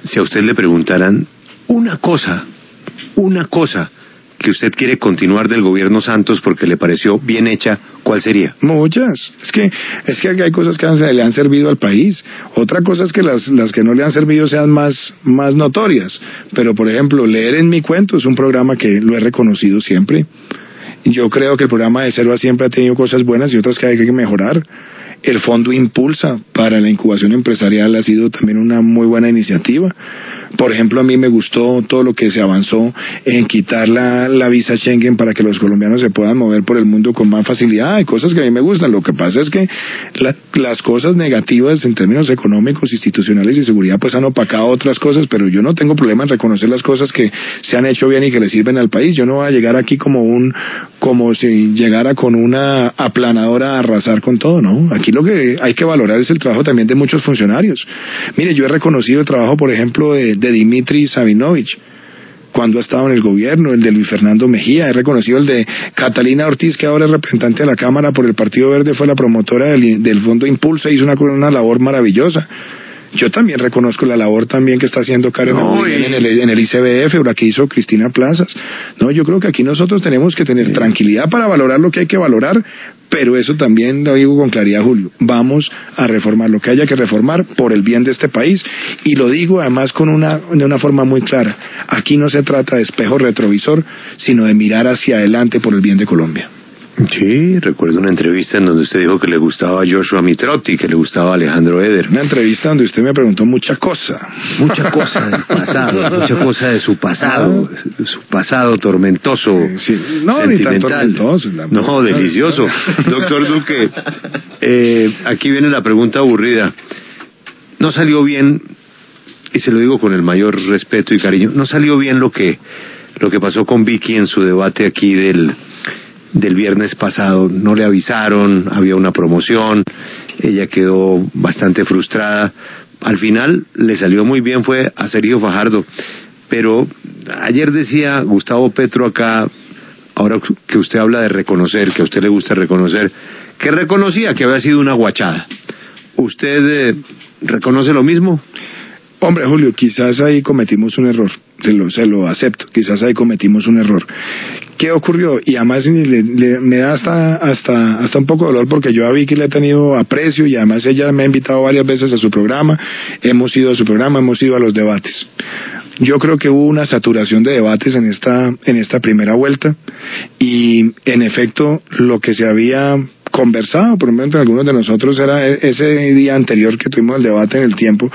Si a usted le preguntaran una cosa, una cosa que usted quiere continuar del gobierno Santos porque le pareció bien hecha, ¿cuál sería? Muchas. Es que, es que hay cosas que le han servido al país. Otra cosa es que las, las que no le han servido sean más, más notorias. Pero, por ejemplo, leer en mi cuento es un programa que lo he reconocido siempre. Yo creo que el programa de Selva siempre ha tenido cosas buenas y otras que hay que mejorar. El fondo Impulsa para la incubación empresarial ha sido también una muy buena iniciativa. Por ejemplo, a mí me gustó todo lo que se avanzó en quitar la, la visa Schengen para que los colombianos se puedan mover por el mundo con más facilidad. Hay cosas que a mí me gustan. Lo que pasa es que las cosas negativas en términos económicos, institucionales y seguridad pues han opacado otras cosas, pero yo no tengo problema en reconocer las cosas que se han hecho bien y que le sirven al país. Yo no voy a llegar aquí como un, como si llegara con una aplanadora a arrasar con todo, ¿no? Aquí lo que hay que valorar es el trabajo también de muchos funcionarios. Mire, yo he reconocido el trabajo, por ejemplo, de de Dimitri Sabinovich cuando ha estado en el gobierno, el de Luis Fernando Mejía, he reconocido el de Catalina Ortiz, que ahora es representante de la Cámara por el Partido Verde, fue la promotora del, Fondo Impulsa, hizo una, una labor maravillosa. Yo también reconozco la labor también que está haciendo Karen en, el, en el ICBF, o la que hizo Cristina Plazas. No, yo creo que aquí nosotros tenemos que tener tranquilidad para valorar lo que hay que valorar, pero eso también lo digo con claridad, Julio. Vamos a reformar lo que haya que reformar por el bien de este país y lo digo además con una, de una forma muy clara. Aquí no se trata de espejo retrovisor, sino de mirar hacia adelante por el bien de Colombia. Sí, recuerdo una entrevista en donde usted dijo que le gustaba Joshua Mitrotti, que le gustaba Alejandro Eder. Una entrevista donde usted me preguntó mucha cosa. Mucha cosa del pasado, mucha cosa de su pasado, de su pasado tormentoso. No, ni tan tormentoso. No, delicioso. Doctor Duque, eh, aquí viene la pregunta aburrida. No salió bien, y se lo digo con el mayor respeto y cariño, no salió bien lo que, lo que pasó con Vicky en su debate aquí del del viernes pasado. No le avisaron, había una promoción, ella quedó bastante frustrada. Al final le salió muy bien, fue a Sergio Fajardo. Pero ayer decía Gustavo Petro acá, ahora que usted habla de reconocer, que a usted le gusta reconocer, que reconocía que había sido una guachada. ¿Usted eh, reconoce lo mismo? Hombre, Julio, quizás ahí cometimos un error, se lo, se lo acepto, quizás ahí cometimos un error. ¿Qué ocurrió? Y además me da hasta, hasta, hasta un poco de dolor porque yo a Vicky le he tenido aprecio y además ella me ha invitado varias veces a su programa, hemos ido a su programa, hemos ido a los debates. Yo creo que hubo una saturación de debates en esta, en esta primera vuelta y en efecto lo que se había conversado, por lo menos entre algunos de nosotros, era e-, ese día anterior que tuvimos el debate en el tiempo,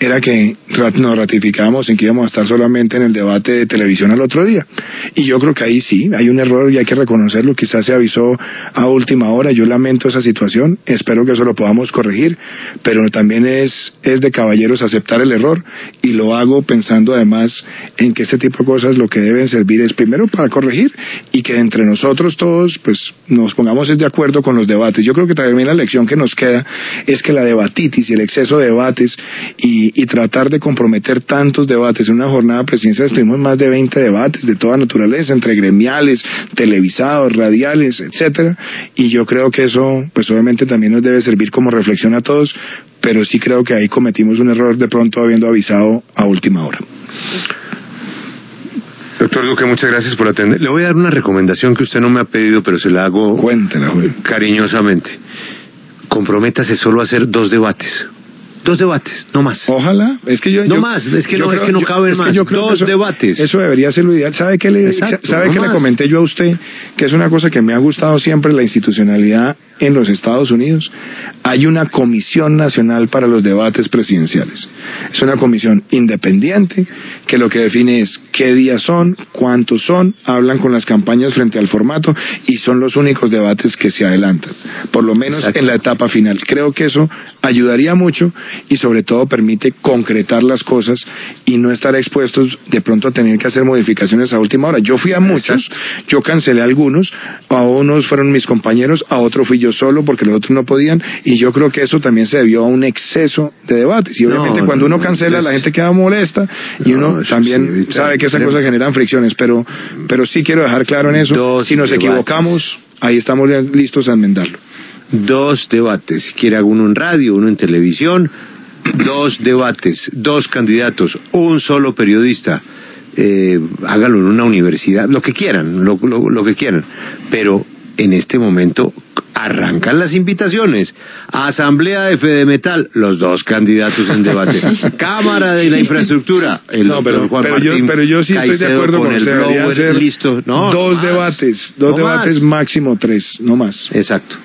era que nos ratificábamos en que íbamos a estar solamente en el debate de televisión al otro día. Y yo creo que ahí sí, hay un error y hay que reconocerlo, quizás se avisó a última hora, yo lamento esa situación, espero que eso lo podamos corregir, pero también es, es de caballeros aceptar el error y lo hago pensando además en que este tipo de cosas lo que deben servir es primero para corregir y que entre nosotros todos pues nos pongamos de acuerdo con los debates. Yo creo que también la lección que nos queda es que la debatitis y el exceso de debates y, tratar de comprometer tantos debates en una jornada presidencial, estuvimos más de 20 debates de toda naturaleza, entre gremiales, televisados, radiales, etcétera, y yo creo que eso, pues obviamente también nos debe servir como reflexión a todos, pero sí creo que ahí cometimos un error de pronto habiendo avisado a última hora. Doctor Duque, muchas gracias por atender. Le voy a dar una recomendación que usted no me ha pedido, pero se la hago cariñosamente. Comprométase solo a hacer dos debates. Dos debates, no más. Ojalá, es que yo... No más, es que no, es que no cabe más. dos debates. Eso debería ser lo ideal. ¿Sabe qué le, ¿sabe qué le comenté yo a usted? Que es una cosa que me ha gustado siempre, la institucionalidad en los Estados Unidos. Hay una comisión nacional para los debates presidenciales. Es una comisión independiente que lo que define es qué días son, cuántos son, hablan con las campañas frente al formato y son los únicos debates que se adelantan, por lo menos en la etapa final. Creo que eso ayudaría mucho y sobre todo permite concretar las cosas y no estar expuestos de pronto a tener que hacer modificaciones a última hora. Yo fui a muchos, yo cancelé algunos, a unos fueron mis compañeros, a otro fui yo solo porque los otros no podían y yo creo que eso también se debió a un exceso de debates y obviamente cuando uno cancela la gente queda molesta y uno también sabe que esas cosas generan fricciones, pero, pero sí quiero dejar claro en eso, si nos equivocamos, ahí estamos listos a enmendarlo. Dos debates, si quiere uno en radio, uno en televisión, dos debates, dos candidatos, un solo periodista eh, hágalo en una universidad, lo que quieran, lo, lo, lo que quieran, pero en este momento arrancan las invitaciones. Asamblea de Fedemetal, los dos candidatos en debate. Cámara de la Infraestructura, el no, pero, Juan pero, yo, pero yo sí estoy de acuerdo con, el usted. Deberían blower ser listo. No, dos no debates, dos No debates más. máximo tres, no más. Exacto.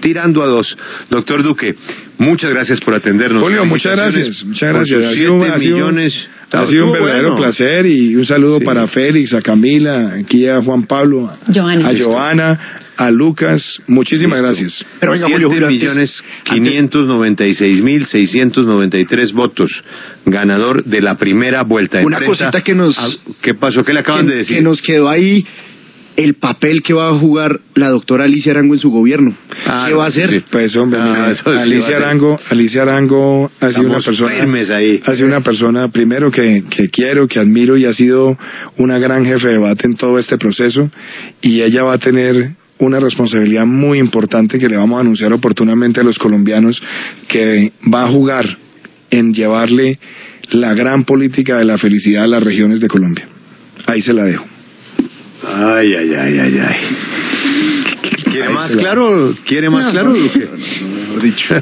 Tirando a dos. Doctor Duque, muchas gracias por atendernos. Julio, muchas gracias, muchas gracias. Ha sido, un- siete ha sido un- millones. ha sido un verdadero bueno. placer y un saludo Sí. para Félix, a Camila, aquí a Juan Pablo, a Joana. a Joana, a Lucas. Muchísimas Listo. gracias. Pero venga, Julio, Julio, antes- millones antes- 596 mil 693 votos. Ganador de la primera vuelta. Una cosita que nos- a- ¿Qué pasó? ¿Qué le acaban que, de decir? que nos quedó ahí el papel que va a jugar la doctora Alicia Arango en su gobierno. Ah, ¿Qué va a hacer? sí. Pues hombre, Ah, mire, eso sí va a Alicia. Arango, Alicia Arango ha sido una persona ahí. ha sido una persona primero que, que quiero, que admiro y ha sido una gran jefe de debate en todo este proceso y ella va a tener una responsabilidad muy importante que le vamos a anunciar oportunamente a los colombianos que va a jugar en llevarle la gran política de la felicidad a las regiones de Colombia. Ahí se la dejo. Ay, ay, ay, ay, ay. ¿Quiere más claro? ¿Quiere más No, claro? no. Mejor dicho.